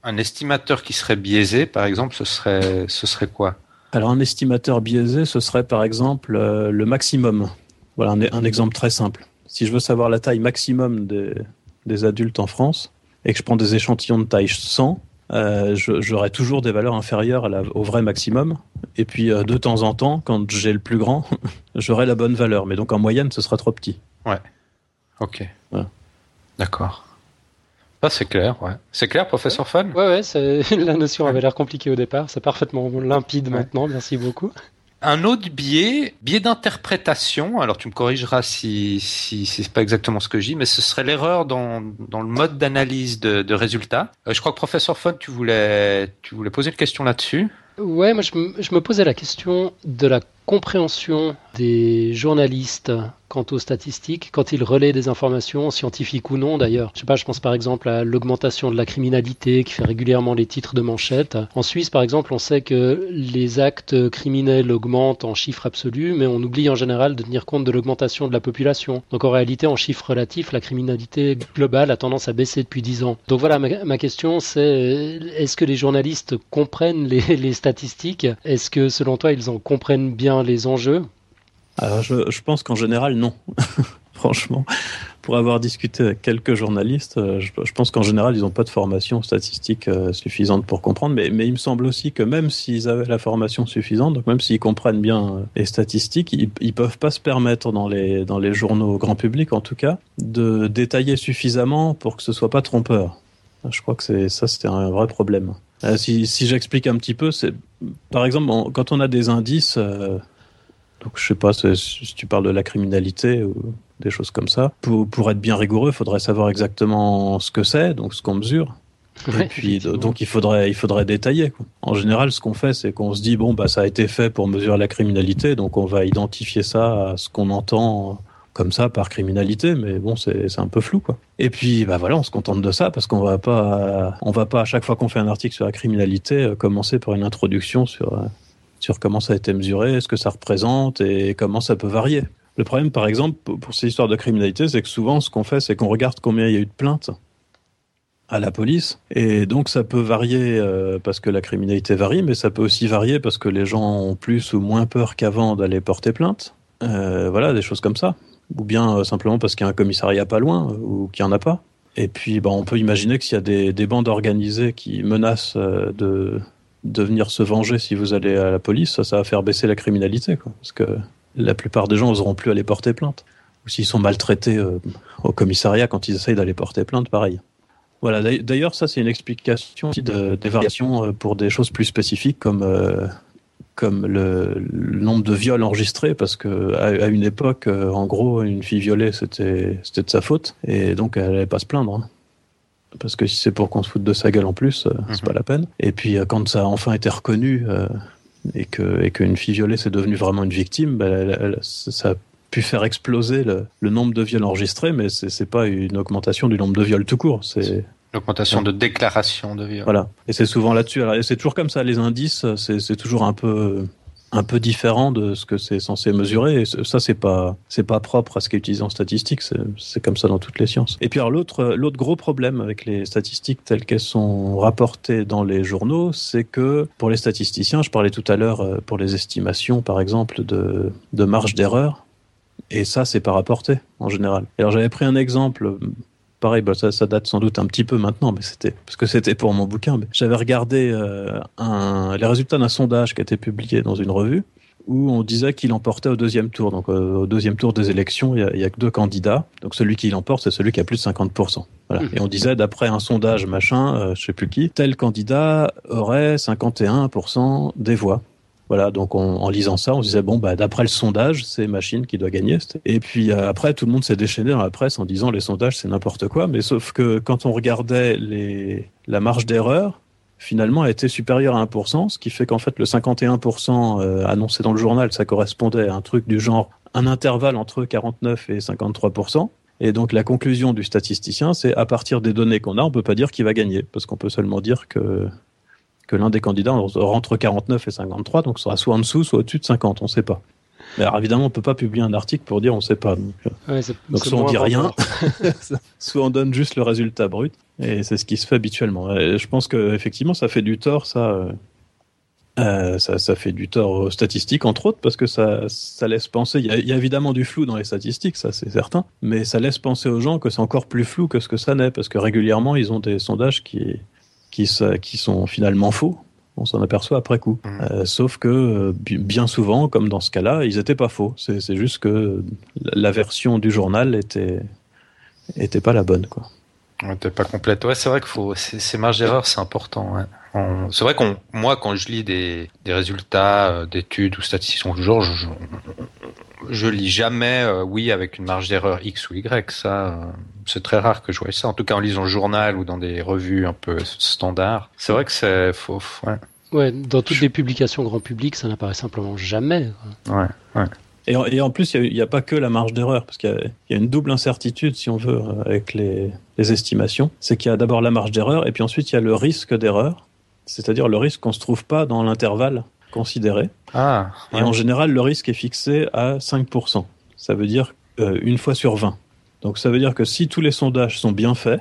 Speaker 2: Un estimateur qui serait biaisé, par exemple, ce serait, ce serait quoi?
Speaker 3: Alors un estimateur biaisé, ce serait par exemple euh, le maximum. Voilà un, exemple très simple. Si je veux savoir la taille maximum des, adultes en France et que je prends des échantillons de taille 100, euh, j'aurai toujours des valeurs inférieures au vrai maximum. Et puis euh, de temps en temps, quand j'ai le plus grand, j'aurai la bonne valeur. Mais donc en moyenne, ce sera trop petit.
Speaker 2: Ouais. Ok. D'accord. Ah, c'est clair, ouais. C'est clair, professeur Fan
Speaker 1: Ouais, ouais, la notion avait l'air compliquée au départ. C'est parfaitement limpide maintenant. Merci beaucoup.
Speaker 2: Un autre biais, biais d'interprétation. Alors, tu me corrigeras si, si, si c'est pas exactement ce que je dis, mais ce serait l'erreur dans, dans le mode d'analyse de, de résultats. Euh, je crois que professeur Fon, tu voulais, tu voulais poser une question là-dessus.
Speaker 1: Ouais, moi je je me posais la question de la compréhension des journalistes quant aux statistiques, quand ils relaient des informations, scientifiques ou non d'ailleurs. Je sais pas, je pense par exemple à l'augmentation de la criminalité qui fait régulièrement les titres de manchette. En Suisse, par exemple, on sait que les actes criminels augmentent en chiffres absolus, mais on oublie en général de tenir compte de l'augmentation de la population. Donc en réalité, en chiffres relatifs, la criminalité globale a tendance à baisser depuis 10 ans. Donc voilà, ma, question c'est, est-ce que les journalistes comprennent les, les statistiques? Est-ce que selon toi, ils en comprennent bien les enjeux
Speaker 3: je, pense qu'en général, non. Franchement, pour avoir discuté avec quelques journalistes, euh, je, pense qu'en général, ils n'ont pas de formation statistique euh, suffisante pour comprendre. Mais, il me semble aussi que même s'ils avaient la formation suffisante, donc même s'ils comprennent bien euh, les statistiques, ils, ne peuvent pas se permettre dans les, dans les journaux grand public, en tout cas, de détailler suffisamment pour que ce soit pas trompeur. Je crois que ça, c'était un vrai problème. Si, si j'explique un petit peu, c'est par exemple quand on a des indices. Donc je sais pas si tu parles de la criminalité ou des choses comme ça. Pour, pour être bien rigoureux, il faudrait savoir exactement ce que c'est, donc ce qu'on mesure. et puis donc il faudrait il faudrait détailler. Quoi. En général, ce qu'on fait, c'est qu'on se dit bon bah ça a été fait pour mesurer la criminalité, donc on va identifier ça à ce qu'on entend comme ça par criminalité, mais bon c'est un peu flou quoi. Et puis bah voilà, on se contente de ça parce qu'on va pas on va pas à chaque fois qu'on fait un article sur la criminalité euh, commencer par une introduction sur euh, sur comment ça a été mesuré, ce que ça représente et comment ça peut varier. Le problème, par exemple, pour ces histoires de criminalité, c'est que souvent, ce qu'on fait, c'est qu'on regarde combien il y a eu de plaintes à la police. Et donc, ça peut varier euh, parce que la criminalité varie, mais ça peut aussi varier parce que les gens ont plus ou moins peur qu'avant d'aller porter plainte. Voilà, des choses comme ça. Ou bien euh, simplement parce qu'il y a un commissariat pas loin ou qu'il n'y en a pas. Et puis, bah, on peut imaginer que s'il y a des, des, bandes organisées qui menacent de, de venir se venger si vous allez à la police, ça, va faire baisser la criminalité, quoi, parce que la plupart des gens n'oseront plus aller porter plainte. ou s'ils sont maltraités au commissariat quand ils essayent d'aller porter plainte, pareil. Voilà, d'ailleurs, ça c'est une explication de, des variations pour des choses plus spécifiques comme comme le, nombre de viols enregistrés, parce que à, une époque, euh, en gros, une fille violée, c'était c'était de sa faute, et donc elle n'allait pas se plaindre. Hein. Parce que si c'est pour qu'on se foute de sa gueule en plus, euh, c'est pas mhm. la peine. Et puis euh, quand ça a enfin été reconnu et que et qu'une fille violée c'est devenu vraiment une victime, ben, ça a pu faire exploser le, le nombre de viols enregistrés, mais c'est pas une augmentation du nombre de viols tout court. C'est
Speaker 2: L'augmentation de déclaration de viol.
Speaker 3: Voilà. Et c'est souvent là-dessus. c'est toujours comme ça. Les indices, c'est toujours un peu un peu différent de ce que c'est censé mesurer. Et ça, c'est pas, c'est pas propre à ce qui est utilisé en statistique. C'est comme ça dans toutes les sciences. Et puis alors l'autre, l'autre gros problème avec les statistiques telles qu'elles sont rapportées dans les journaux, c'est que pour les statisticiens, je parlais tout à l'heure euh, pour les estimations, par exemple, de, de marge d'erreur. Et ça, c'est pas rapporté en général. Alors j'avais pris un exemple pareil, bah, ça, date sans doute un petit peu maintenant, mais c'était parce que c'était pour mon bouquin. J'avais regardé euh, un, les résultats d'un sondage qui a été publié dans une revue où on disait qu'il emportait au deuxième tour. Donc euh, au deuxième tour des élections, il y, a, que deux candidats. Donc celui qui l'emporte, c'est celui qui a plus de 50%. Voilà. Mmh. Et on disait d'après un sondage machin, euh, je sais plus qui, tel candidat aurait 51% des voix. Voilà, donc en lisant ça, on se disait bon bah d'après le sondage, c'est machine qui doit gagner. Et puis euh, après, tout le monde s'est déchaîné dans la presse en disant les sondages c'est n'importe quoi. Mais sauf que quand on regardait la marge d'erreur, finalement, elle était supérieure à 1%, ce qui fait qu'en fait le 51% euh, annoncé dans le journal, ça correspondait à un truc du genre un intervalle entre 49 et 53%. Et donc la conclusion du statisticien, c'est à partir des données qu'on a, on peut pas dire qui va gagner, parce qu'on peut seulement dire que que l'un des candidats rentre 49 et 53, donc sera soit en dessous, soit au-dessus de 50, on ne sait pas. Mais alors, évidemment, on peut pas publier un article pour dire on ne sait pas. Donc, euh, soit on dit rien, soit on donne juste le résultat brut, et c'est ce qui se fait habituellement. je pense que effectivement, ça fait du tort, ça. Euh, euh, ça, ça, fait du tort aux statistiques, entre autres, parce que ça, ça laisse penser. Il y, a, il y, a, évidemment du flou dans les statistiques, ça c'est certain, mais ça laisse penser aux gens que c'est encore plus flou que ce que ça n'est, parce que régulièrement ils ont des sondages qui, qui, qui sont finalement faux. On s'en aperçoit après coup. Mmh. Euh, sauf que euh, bien souvent, comme dans ce cas-là, ils n'étaient pas faux. C'est juste que la version du journal était, était pas la bonne. Quoi.
Speaker 2: N'était pas complète. Ouais, c'est vrai que faut, ces marges d'erreur, c'est important. C'est vrai qu'on, moi, quand je lis des, des résultats euh, d'études ou statistiques, toujours, je, je lis jamais euh, oui avec une marge d'erreur X ou Y. Ça, euh, c'est très rare que je vois ça. En tout cas, en lisant le journal ou dans des revues un peu standards. C'est vrai que c'est faux. Ouais.
Speaker 1: ouais. dans toutes les publications grand public, ça n'apparaît simplement jamais.
Speaker 2: Ouais, ouais.
Speaker 3: Et en, et en plus, il n'y a, pas que la marge d'erreur, parce qu'il y, y, a une double incertitude, si on veut, euh, avec les, les estimations. C'est qu'il y a d'abord la marge d'erreur, et puis ensuite il y a le risque d'erreur, c'est-à-dire le risque qu'on ne se trouve pas dans l'intervalle considéré.
Speaker 2: Ah,
Speaker 3: Et en général, le risque est fixé à 5%. Ça veut dire euh, une fois sur 20. Donc ça veut dire que si tous les sondages sont bien faits,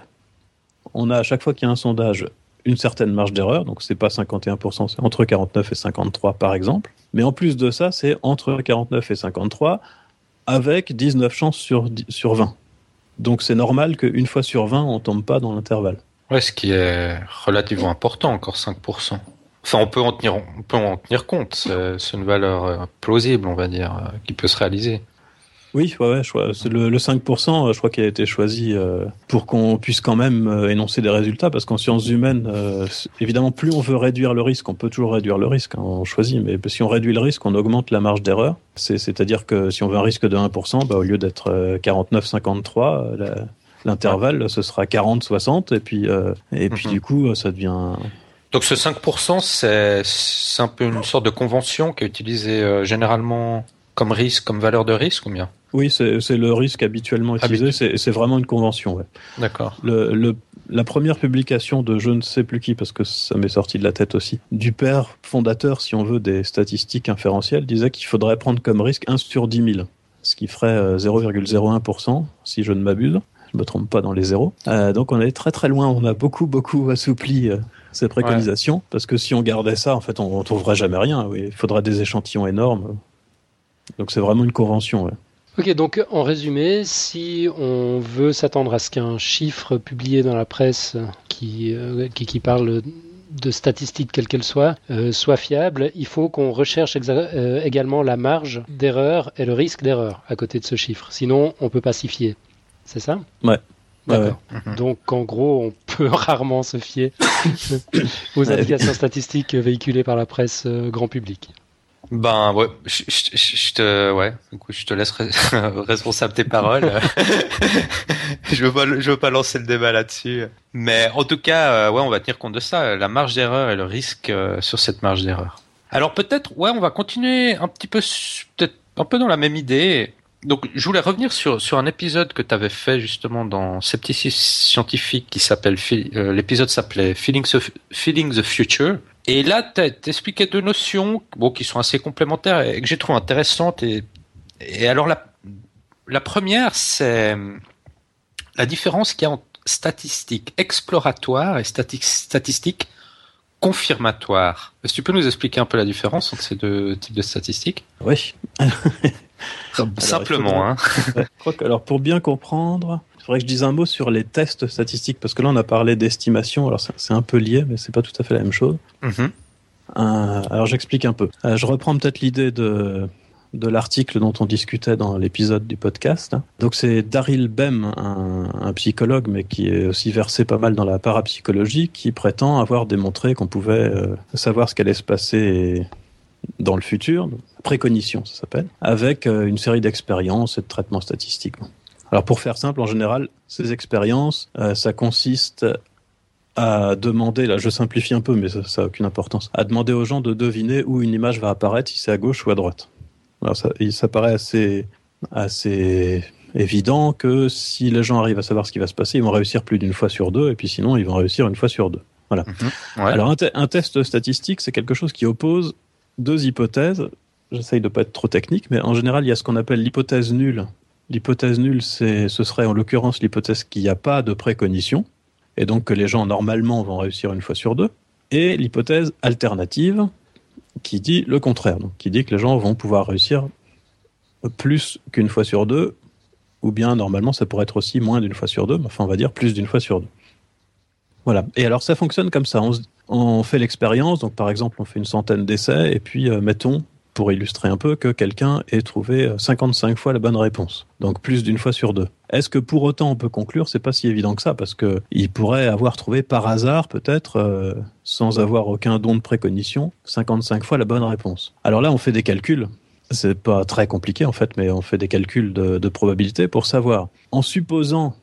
Speaker 3: on a à chaque fois qu'il y a un sondage une certaine marge d'erreur, donc c'est pas 51%, c'est entre 49 et 53 par exemple. Mais en plus de ça, c'est entre 49 et 53 avec 19 chances sur, sur 20. Donc c'est normal qu'une fois sur 20, on tombe pas dans l'intervalle.
Speaker 2: Ouais, ce qui est relativement important, encore 5%. Enfin, on peut en tenir, on peut en tenir compte. C'est une valeur euh, plausible, on va dire, euh, qui peut se réaliser.
Speaker 3: Oui, ouais, ouais, je le, le 5%, je crois qu'il a été choisi euh, pour qu'on puisse quand même énoncer des résultats, parce qu'en sciences humaines, évidemment, plus on veut réduire le risque, on peut toujours réduire le risque, hein, on choisit, mais si on réduit le risque, on augmente la marge d'erreur. C'est-à-dire que si on veut un risque de 1%, bah, au lieu d'être 49-53, l'intervalle, ce sera 40-60, et puis, et puis mhm. du coup, ça devient
Speaker 2: donc ce 5%, c'est un peu une sorte de convention qui est utilisée euh, généralement comme risque, comme valeur de risque ou bien?
Speaker 3: Oui, c'est le risque habituellement utilisé, c'est vraiment une convention. Ouais.
Speaker 2: D'accord.
Speaker 3: Le, la première publication de je ne sais plus qui, parce que ça m'est sorti de la tête aussi, du père fondateur, si on veut, des statistiques inférentielles, disait qu'il faudrait prendre comme risque 1 sur 10 000, ce qui ferait 0,01%, euh, si je ne m'abuse. Je ne me trompe pas dans les zéros. Euh, donc on est très très loin, on a beaucoup beaucoup assoupli ces préconisations, parce que si on gardait ça, en fait, on ne trouverait jamais rien. Oui. Il faudra des échantillons énormes. Donc c'est vraiment une convention.
Speaker 1: Ok, donc en résumé, si on veut s'attendre à ce qu'un chiffre publié dans la presse qui, euh, qui, parle de statistiques, quelle qu'elle soit, euh, soit fiable, il faut qu'on recherche euh, également la marge d'erreur et le risque d'erreur à côté de ce chiffre. Sinon, on peut pas s'y fier. C'est ça?
Speaker 3: Ouais.
Speaker 1: D'accord. Mhm. Donc, en gros, on peut rarement se fier aux indications statistiques véhiculées par la presse euh, grand public.
Speaker 2: Ben ouais, je, te ouais, je te laisse responsable tes paroles. je veux pas je veux pas lancer le débat là-dessus, mais en tout cas euh, ouais, on va tenir compte de ça, la marge d'erreur et le risque euh, sur cette marge d'erreur. Alors peut-être ouais, on va continuer un petit peu peut-être un peu dans la même idée. Donc je voulais revenir sur sur un épisode que tu avais fait justement dans Scepticisme scientifique qui s'appelle euh, l'épisode s'appelait Feeling Feeling the Future et là, tu expliqué deux notions bon, qui sont assez complémentaires et que j'ai trouvé intéressantes. Et, alors, la, la première, c'est la différence qu'il y a entre statistiques exploratoires et statistiques confirmatoires. Est-ce que tu peux nous expliquer un peu la différence entre ces deux types de statistiques?
Speaker 3: Oui.
Speaker 2: Simplement. hein.
Speaker 3: je crois que, alors, pour bien comprendre, faudrait que je dise un mot sur les tests statistiques, parce que là, on a parlé d'estimation. Alors, c'est un peu lié, mais c'est pas tout à fait la même chose. Mm-hmm. Euh, alors, j'explique un peu. Euh, je reprends peut-être l'idée de, de l'article dont on discutait dans l'épisode du podcast. Donc c'est Daryl Bem, un, psychologue, mais qui est aussi versé pas mal dans la parapsychologie, qui prétend avoir démontré qu'on pouvait euh, savoir ce qu'allait se passer dans le futur, précognition ça s'appelle, avec une série d'expériences et de traitements statistiques. Alors pour faire simple, en général, ces expériences, euh, ça consiste à demander, là je simplifie un peu, mais ça n'a aucune importance, à demander aux gens de deviner où une image va apparaître, si c'est à gauche ou à droite. Alors ça, ça paraît assez, assez évident que si les gens arrivent à savoir ce qui va se passer, ils vont réussir plus d'une fois sur deux, et puis sinon ils vont réussir une fois sur deux. Voilà. Mhm. Alors un, un, test statistique, c'est quelque chose qui oppose deux hypothèses. J'essaye de pas être trop technique, mais en général, il y a ce qu'on appelle l'hypothèse nulle L'hypothèse nulle, ce serait en l'occurrence l'hypothèse qu'il n'y a pas de précognition, et donc que les gens normalement vont réussir une fois sur deux, et l'hypothèse alternative qui dit le contraire, qui dit que les gens vont pouvoir réussir plus qu'une fois sur deux, ou bien normalement ça pourrait être aussi moins d'une fois sur deux, mais enfin on va dire plus d'une fois sur deux. Voilà. Et alors ça fonctionne comme ça. On, fait l'expérience, donc par exemple on fait une centaine d'essais, et puis euh, mettons pour illustrer un peu, que quelqu'un ait trouvé 55 euh, fois la bonne réponse. Donc plus d'une fois sur deux. Est-ce que pour autant on peut conclure C'est pas si évident que ça, parce que il pourrait avoir trouvé par hasard, peut-être, euh, sans avoir aucun don de précognition, 55 fois la bonne réponse. Alors là, on fait des calculs. C'est pas très compliqué en fait, mais on fait des calculs de, de probabilité pour savoir, en supposant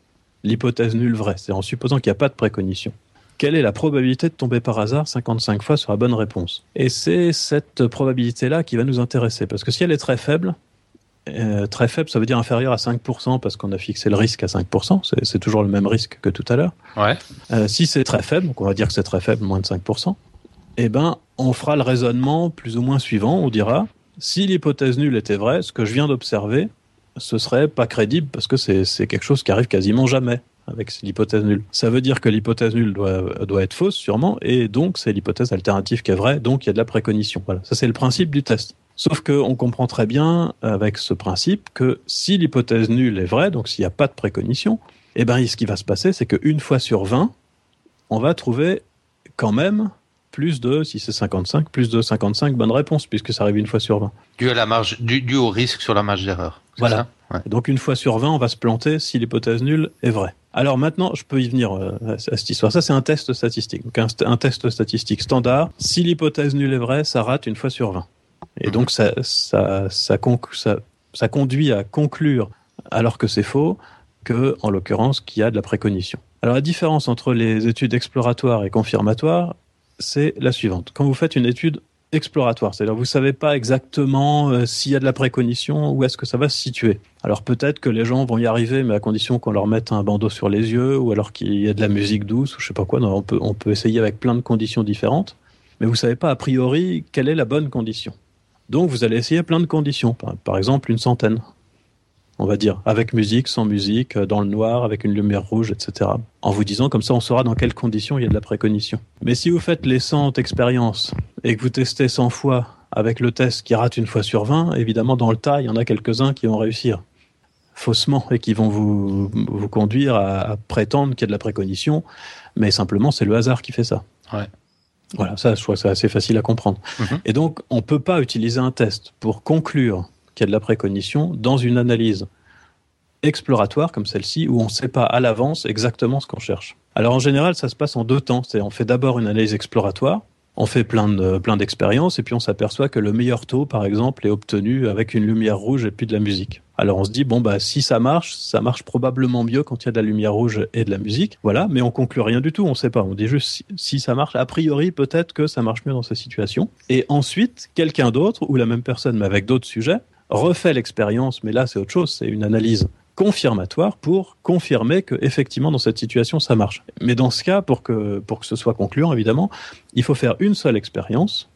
Speaker 3: l'hypothèse nulle vraie, c'est en supposant qu'il n'y a pas de précognition quelle est la probabilité de tomber par hasard 55 fois sur la bonne réponse? Et c'est cette probabilité-là qui va nous intéresser, parce que si elle est très faible, euh, très faible, ça veut dire inférieur à 5%, parce qu'on a fixé le risque à 5%, c'est toujours le même risque que tout à l'heure.
Speaker 2: Ouais.
Speaker 3: Euh, si c'est très faible, donc on va dire que c'est très faible, moins de 5%, eh ben, on fera le raisonnement plus ou moins suivant, on dira, si l'hypothèse nulle était vraie, ce que je viens d'observer, ce serait pas crédible, parce que c'est quelque chose qui arrive quasiment jamais avec l'hypothèse nulle. Ça veut dire que l'hypothèse nulle doit, doit être fausse, sûrement, et donc c'est l'hypothèse alternative qui est vraie, donc il y a de la précognition. Voilà, ça c'est le principe du test. Sauf qu'on comprend très bien avec ce principe que si l'hypothèse nulle est vraie, donc s'il n'y a pas de précognition, eh ben, ce qui va se passer, c'est qu'une fois sur 20, on va trouver quand même plus de, si c'est 55, plus de 55 bonnes réponses, puisque ça arrive une fois sur 20.
Speaker 2: Dû, à la marge, dû, au risque sur la marge d'erreur.
Speaker 3: Voilà. Donc une fois sur 20, on va se planter si l'hypothèse nulle est vraie. Alors maintenant, je peux y venir euh, à cette histoire. Ça, c'est un test statistique. Donc un, test statistique standard. Si l'hypothèse nulle est vraie, ça rate une fois sur 20. Et donc ça, ça, ça, ça, conduit à conclure, alors que c'est faux, que, en l'occurrence, qu'il y a de la précognition. Alors la différence entre les études exploratoires et confirmatoires, c'est la suivante. Quand vous faites une étude exploratoire. C'est-à-dire, vous savez pas exactement euh, s'il y a de la précognition, où est-ce que ça va se situer. Alors peut-être que les gens vont y arriver, mais à condition qu'on leur mette un bandeau sur les yeux, ou alors qu'il y ait de la musique douce, ou je sais pas quoi. on peut, on peut essayer avec plein de conditions différentes, mais vous savez pas a priori quelle est la bonne condition. Donc vous allez essayer plein de conditions, par exemple une centaine on va dire, avec musique, sans musique, euh, dans le noir, avec une lumière rouge, etc. En vous disant comme ça, on saura dans quelles conditions il y a de la précognition. Mais si vous faites les 100 expériences et que vous testez 100 fois avec le test qui rate une fois sur 20, évidemment, dans le tas, il y en a quelques-uns qui vont réussir faussement et qui vont vous, vous conduire à, prétendre qu'il y a de la précognition, mais simplement, c'est le hasard qui fait ça.
Speaker 2: Ouais.
Speaker 3: Voilà, ça, je crois que c'est assez facile à comprendre.
Speaker 2: Mhm.
Speaker 3: Et donc, on ne peut pas utiliser un test pour conclure qu'il y a de la précognition dans une analyse exploratoire comme celle-ci, où on ne sait pas à l'avance exactement ce qu'on cherche. Alors, en général, ça se passe en deux temps. C'est on fait d'abord une analyse exploratoire, on fait plein de plein d'expériences et puis on s'aperçoit que le meilleur taux, par exemple, est obtenu avec une lumière rouge et puis de la musique. Alors on se dit bon bah si ça marche, ça marche probablement mieux quand il y a de la lumière rouge et de la musique, voilà. Mais on conclut rien du tout, on sait pas. On dit juste si, si ça marche. A priori peut-être que ça marche mieux dans cette situation. Et ensuite quelqu'un d'autre ou la même personne mais avec d'autres sujets refait l'expérience, mais là c'est autre chose, c'est une analyse confirmatoire pour confirmer que effectivement dans cette situation ça marche. Mais dans ce cas, pour que pour que ce soit concluant évidemment, il faut faire une seule expérience.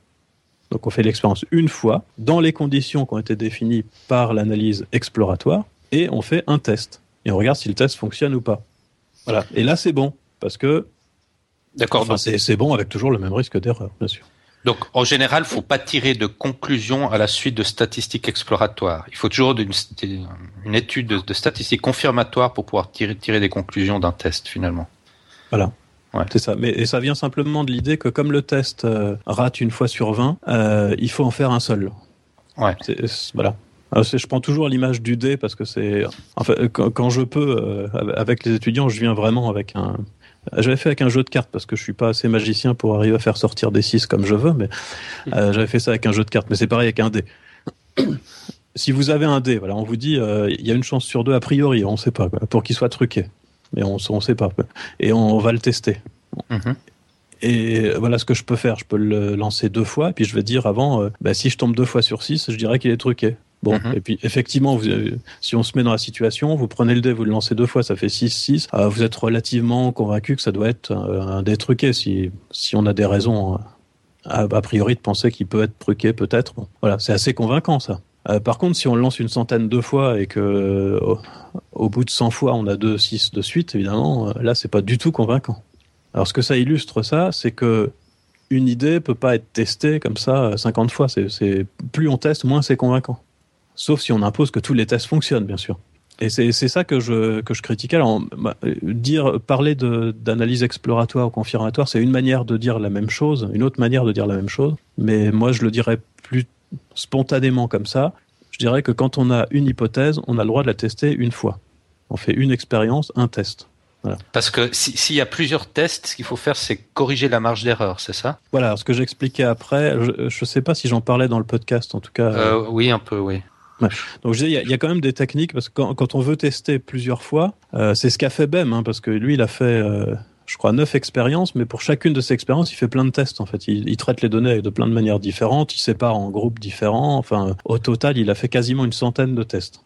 Speaker 3: Donc on fait l'expérience une fois dans les conditions qui ont été définies par l'analyse exploratoire et on fait un test et on regarde si le test fonctionne ou pas. Voilà. Et là c'est bon parce que
Speaker 2: D'accord.
Speaker 3: enfin, c'est bon avec toujours le même risque d'erreur bien sûr.
Speaker 2: Donc, en général, faut pas tirer de conclusion à la suite de statistiques exploratoires. Il faut toujours une, une étude de, de statistiques confirmatoires pour pouvoir tirer, tirer des conclusions d'un test, finalement.
Speaker 3: Voilà.
Speaker 2: Ouais.
Speaker 3: C'est ça. Mais et ça vient simplement de l'idée que comme le test euh, rate une fois sur 20, euh, il faut en faire un seul.
Speaker 2: Ouais.
Speaker 3: C'est- voilà. Alors, je prends toujours l'image du dé parce que c'est. Enfin, euh, quand, quand je peux, euh, avec les étudiants, je viens vraiment avec un. J'avais fait avec un jeu de cartes parce que je suis pas assez magicien pour arriver à faire sortir des 6 comme je veux, mais euh, j'avais fait ça avec un jeu de cartes. Mais c'est pareil avec un dé. si vous avez un dé, voilà, on vous dit euh, il y a une chance sur deux a priori, on sait pas quoi, pour qu'il soit truqué, mais on on sait pas. quoi. Et on va le tester.
Speaker 2: Mhm.
Speaker 3: Et voilà ce que je peux faire. Je peux le lancer deux fois, et puis je vais dire avant, euh, bah, si je tombe deux fois sur six, je dirais qu'il est truqué. Bon,
Speaker 2: Mhm.
Speaker 3: et puis effectivement, vous, si on se met dans la situation, vous prenez le dé, vous le lancez deux fois, ça fait 6-6. Euh, vous êtes relativement convaincu que ça doit être euh, un dé truqué, si, si on a des raisons euh, a, a priori de penser qu'il peut être truqué, peut-être. Bon, voilà, c'est assez convaincant ça. Euh, par contre, si on le lance une centaine de fois et que au, bout de 100 fois on a deux 6 de suite, évidemment, là c'est pas du tout convaincant. Alors ce que ça illustre ça, c'est que une idée peut pas être testée comme ça euh, 50 fois. C'est plus on teste, moins c'est convaincant. Sauf si on impose que tous les tests fonctionnent, bien sûr. Et c'est, ça que je que je critiquais. Alors bah, dire parler d'analyse exploratoire ou confirmatoire, c'est une manière de dire la même chose, une autre manière de dire la même chose. Mais moi, je le dirais plus spontanément comme ça. Je dirais que quand on a une hypothèse, on a le droit de la tester une fois. On fait une expérience, un test.
Speaker 2: Parce que si- s'il y a plusieurs tests, ce qu'il faut faire, c'est corriger la marge d'erreur, c'est ça?
Speaker 3: Voilà, ce que j'expliquais après, je ne sais pas si j'en parlais dans le podcast, en tout cas.
Speaker 2: euh, Oui, un peu, oui.
Speaker 3: Donc je dis, il y a- il y, a quand même des techniques, parce que quand, quand on veut tester plusieurs fois, euh, c'est ce qu'a fait BEM, hein, parce que lui, il a fait, euh, je crois, neuf expériences, mais pour chacune de ces expériences, il fait plein de tests, en fait. Il, il traite les données de plein de manières différentes, il sépare en groupes différents, enfin, au total, il a fait quasiment une centaine de tests.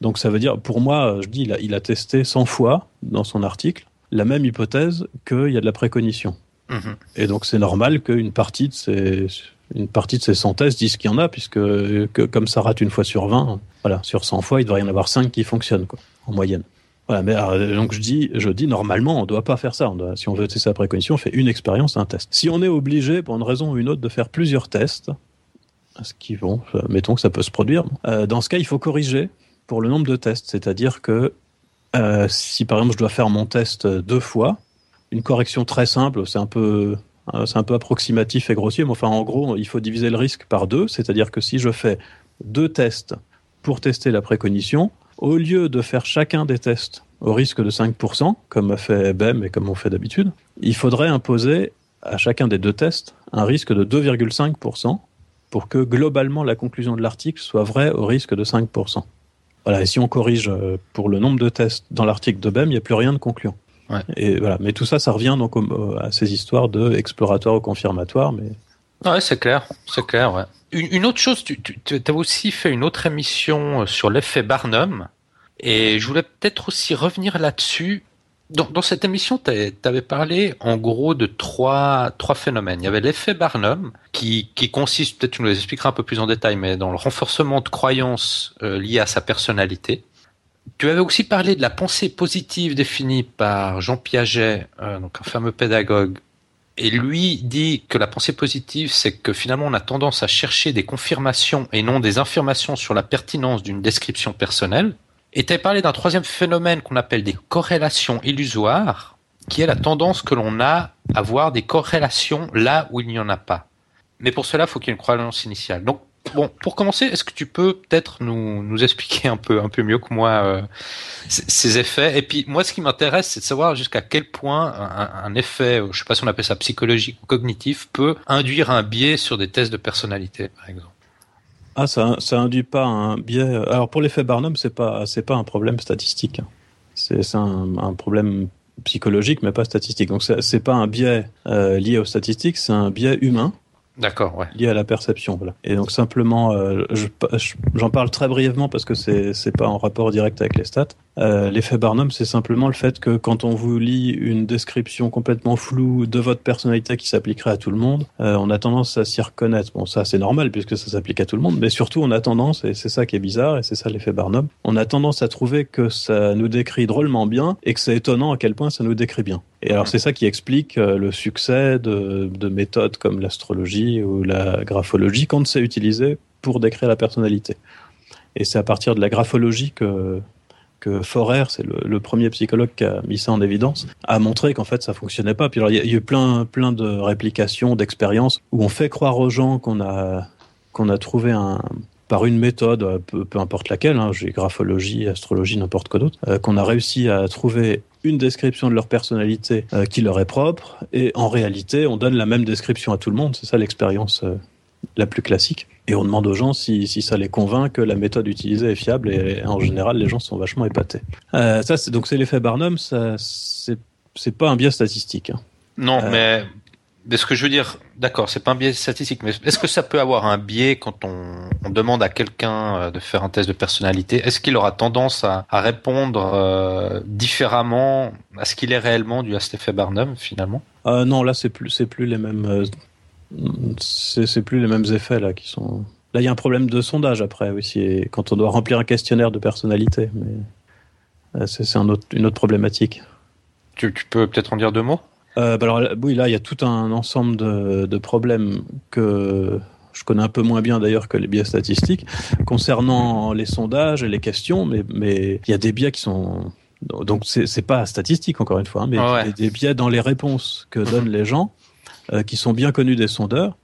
Speaker 3: Donc ça veut dire, pour moi, je dis, il a, il a testé 100 fois, dans son article, la même hypothèse qu'il y a de la précognition.
Speaker 2: Mhm.
Speaker 3: Et donc c'est normal qu'une partie de ces une partie de ces 100 tests disent qu'il y en a, puisque que, comme ça rate une fois sur 20, voilà, sur 100 fois, il devrait y en avoir 5 qui fonctionnent, quoi, en moyenne. Voilà, mais alors, donc je dis, je dis normalement, on ne doit pas faire ça. Si on veut tester la précognition, on fait une expérience, un test. Si on est obligé, pour une raison ou une autre, de faire plusieurs tests, ce qui vont, mettons que ça peut se produire, euh, dans ce cas, il faut corriger pour le nombre de tests. C'est-à-dire que euh, si par exemple je dois faire mon test deux fois, une correction très simple, c'est un peu euh, c'est un peu approximatif et grossier, mais enfin en gros, il faut diviser le risque par deux, c'est-à-dire que si je fais deux tests pour tester la précognition, au lieu de faire chacun des tests au risque de 5%, comme a fait BEM et comme on fait d'habitude, il faudrait imposer à chacun des deux tests un risque de 2,5% pour que globalement la conclusion de l'article soit vraie au risque de 5%. Voilà, et si on corrige euh, pour le nombre de tests dans l'article de BEM, il n'y a plus rien de concluant. Et voilà, mais tout ça, ça revient donc à ces histoires de exploratoire ou confirmatoire, mais
Speaker 2: Ouais, c'est clair, c'est clair. Une, autre chose, tu, tu as aussi fait une autre émission euh, sur l'effet Barnum, et je voulais peut-être aussi revenir là-dessus. Dans, cette émission, tu avais parlé en gros de trois, phénomènes. Il y avait l'effet Barnum, qui, qui consiste, peut-être tu nous l'expliqueras un peu plus en détail, mais dans le renforcement de croyances euh, liées à sa personnalité. Tu avais aussi parlé de la pensée positive définie par Jean Piaget, euh, donc un fameux pédagogue, et lui dit que la pensée positive, c'est que finalement on a tendance à chercher des confirmations et non des informations sur la pertinence d'une description personnelle. Et tu as parlé d'un troisième phénomène qu'on appelle des corrélations illusoires. qui est la tendance que l'on a à voir des corrélations là où il n'y en a pas. Mais pour cela, il faut qu'il y ait une croyance initiale. Donc, bon, pour commencer, est-ce que tu peux peut-être nous, nous expliquer un peu, un peu mieux que moi euh, ces effets? Et puis, moi, ce qui m'intéresse, c'est de savoir jusqu'à quel point un, effet, je sais pas si on appelle ça psychologique ou cognitif, peut induire un biais sur des tests de personnalité, par exemple.
Speaker 3: Ah, ça, ça induit pas un biais. Alors, pour l'effet Barnum, c'est pas, c'est pas un problème statistique. C'est un, un problème psychologique, mais pas statistique. Donc c'est pas un biais euh, lié aux statistiques, c'est un biais humain
Speaker 2: D'accord, ouais.
Speaker 3: Lié à la perception, voilà. Et donc simplement, euh, j'en parle très brièvement parce que c'est pas en rapport direct avec les stats. Euh, L'effet Barnum, c'est simplement le fait que quand on vous lit une description complètement floue de votre personnalité qui s'appliquerait à tout le monde, euh, on a tendance à s'y reconnaître. Bon, ça c'est normal puisque ça s'applique à tout le monde, mais surtout on a tendance, et c'est ça qui est bizarre, et c'est ça l'effet Barnum, on a tendance à trouver que ça nous décrit drôlement bien et que c'est étonnant à quel point ça nous décrit bien. Et alors c'est ça qui explique euh, le succès de, de méthodes comme l'astrologie ou la graphologie quand c'est utilisé pour décrire la personnalité. Et c'est à partir de la graphologie que, que Forer, c'est le, premier psychologue qui a mis ça en évidence, a montré qu'en fait ça fonctionnait pas. Puis il y, a eu plein, plein de réplications, d'expériences où on fait croire aux gens qu'on a, qu'on a trouvé un, par une méthode, peu, peu importe laquelle, hein, j'ai graphologie, astrologie, n'importe quoi d'autre, euh, qu'on a réussi à trouver une description de leur personnalité euh, qui leur est propre, et en réalité, on donne la même description à tout le monde. C'est ça l'expérience euh, la plus classique. Et on demande aux gens si, si, ça les convainc que la méthode utilisée est fiable, et en général, les gens sont vachement épatés. Euh, ça, donc c'est l'effet Barnum, ça, c'est pas un biais statistique. Hein.
Speaker 2: Non, euh, mais mais ce que je veux dire, d'accord, c'est pas un biais statistique, mais est-ce que ça peut avoir un biais quand on, on demande à quelqu'un euh, de faire un test de personnalité? Est-ce qu'il aura tendance à, à répondre euh, différemment à ce qu'il est réellement du à cet effet Barnum finalement?
Speaker 3: Euh, Non, là c'est plus c'est plus les mêmes euh, c'est plus les mêmes effets là qui sont. Là il y a un problème de sondage après aussi quand on doit remplir un questionnaire de personnalité, mais euh, c'est un autre, une autre problématique.
Speaker 2: Tu, tu peux peut-être en dire deux mots?
Speaker 3: Euh, bah alors oui, là il y a tout un ensemble de, de, problèmes que je connais un peu moins bien d'ailleurs que les biais statistiques concernant les sondages et les questions, mais mais il y a des biais qui sont donc c'est pas statistique encore une fois, hein, mais oh ouais. des, des, biais dans les réponses que donnent les gens qui sont bien connus des sondeurs.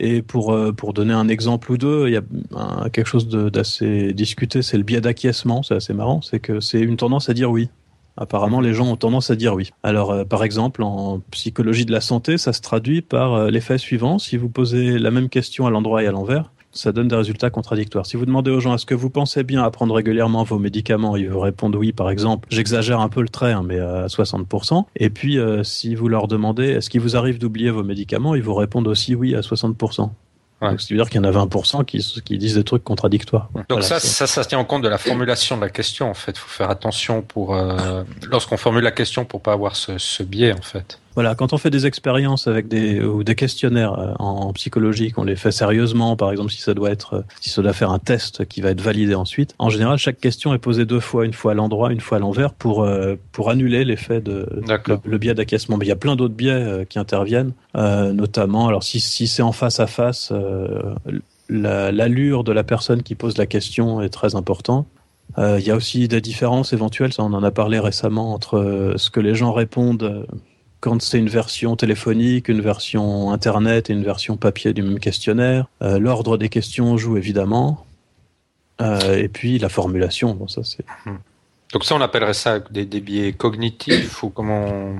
Speaker 3: Et pour, euh, pour donner un exemple ou deux, il y a quelque chose d'assez discuté, c'est le biais d'acquiescement, c'est assez marrant, c'est que c'est une tendance à dire oui. Apparemment, les gens ont tendance à dire oui. Alors, euh, par exemple, en psychologie de la santé, ça se traduit par euh, l'effet suivant. Si vous posez la même question à l'endroit et à l'envers, ça donne des résultats contradictoires. Si vous demandez aux gens est-ce que vous pensez bien à prendre régulièrement vos médicaments, ils vous répondent oui, par exemple. J'exagère un peu le trait, hein, mais à 60%. Et puis, euh, si vous leur demandez est-ce qu'il vous arrive d'oublier vos médicaments, ils vous répondent aussi oui à 60%. Ouais. Donc, c'est-à-dire qu'il y en a 20% qui, qui disent des trucs contradictoires.
Speaker 2: Donc voilà, ça, ça, ça se tient en compte de la formulation de la question, en fait. Il faut faire attention pour, euh, lorsqu'on formule la question pour pas avoir ce, ce biais, en fait.
Speaker 3: Voilà, quand on fait des expériences avec des ou des questionnaires euh, en psychologie, qu'on les fait sérieusement, par exemple si ça doit être si ça doit faire un test qui va être validé ensuite, en général chaque question est posée deux fois, une fois à l'endroit, une fois à l'envers pour euh, pour annuler l'effet de le, le, biais d'acquiescement. Mais il y a plein d'autres biais euh, qui interviennent, euh, notamment alors si si c'est en face à face, euh, l'allure de la personne qui pose la question est très importante. Il euh, y a aussi des différences éventuelles, ça on en a parlé récemment entre ce que les gens répondent quand c'est une version téléphonique, une version internet et une version papier du même questionnaire. Euh, L'ordre des questions joue évidemment. Euh, et puis la formulation, bon ça c'est.
Speaker 2: Donc ça on appellerait ça des, des biais cognitifs ou comment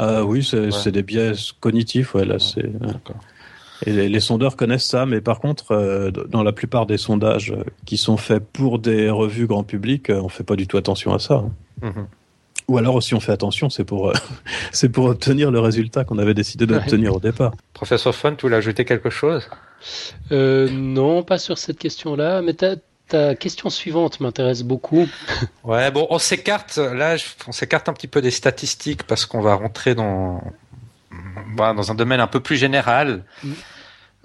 Speaker 3: euh, Oui, c'est ouais. des biais cognitifs. Ouais, là ouais. c'est. Et les, les, sondeurs connaissent ça, mais par contre, euh, dans la plupart des sondages qui sont faits pour des revues grand public, on fait pas du tout attention à ça. Hein. -hmm. Ou alors, si on fait attention, c'est pour, euh, c'est pour obtenir le résultat qu'on avait décidé d'obtenir au départ.
Speaker 2: Professeur Fun, tu voulais ajouter quelque chose?
Speaker 1: Euh, Non, pas sur cette question-là, mais ta, ta question suivante m'intéresse beaucoup.
Speaker 2: ouais, bon, on s'écarte, là, on s'écarte un petit peu des statistiques parce qu'on va rentrer dans, dans un domaine un peu plus général. Mm.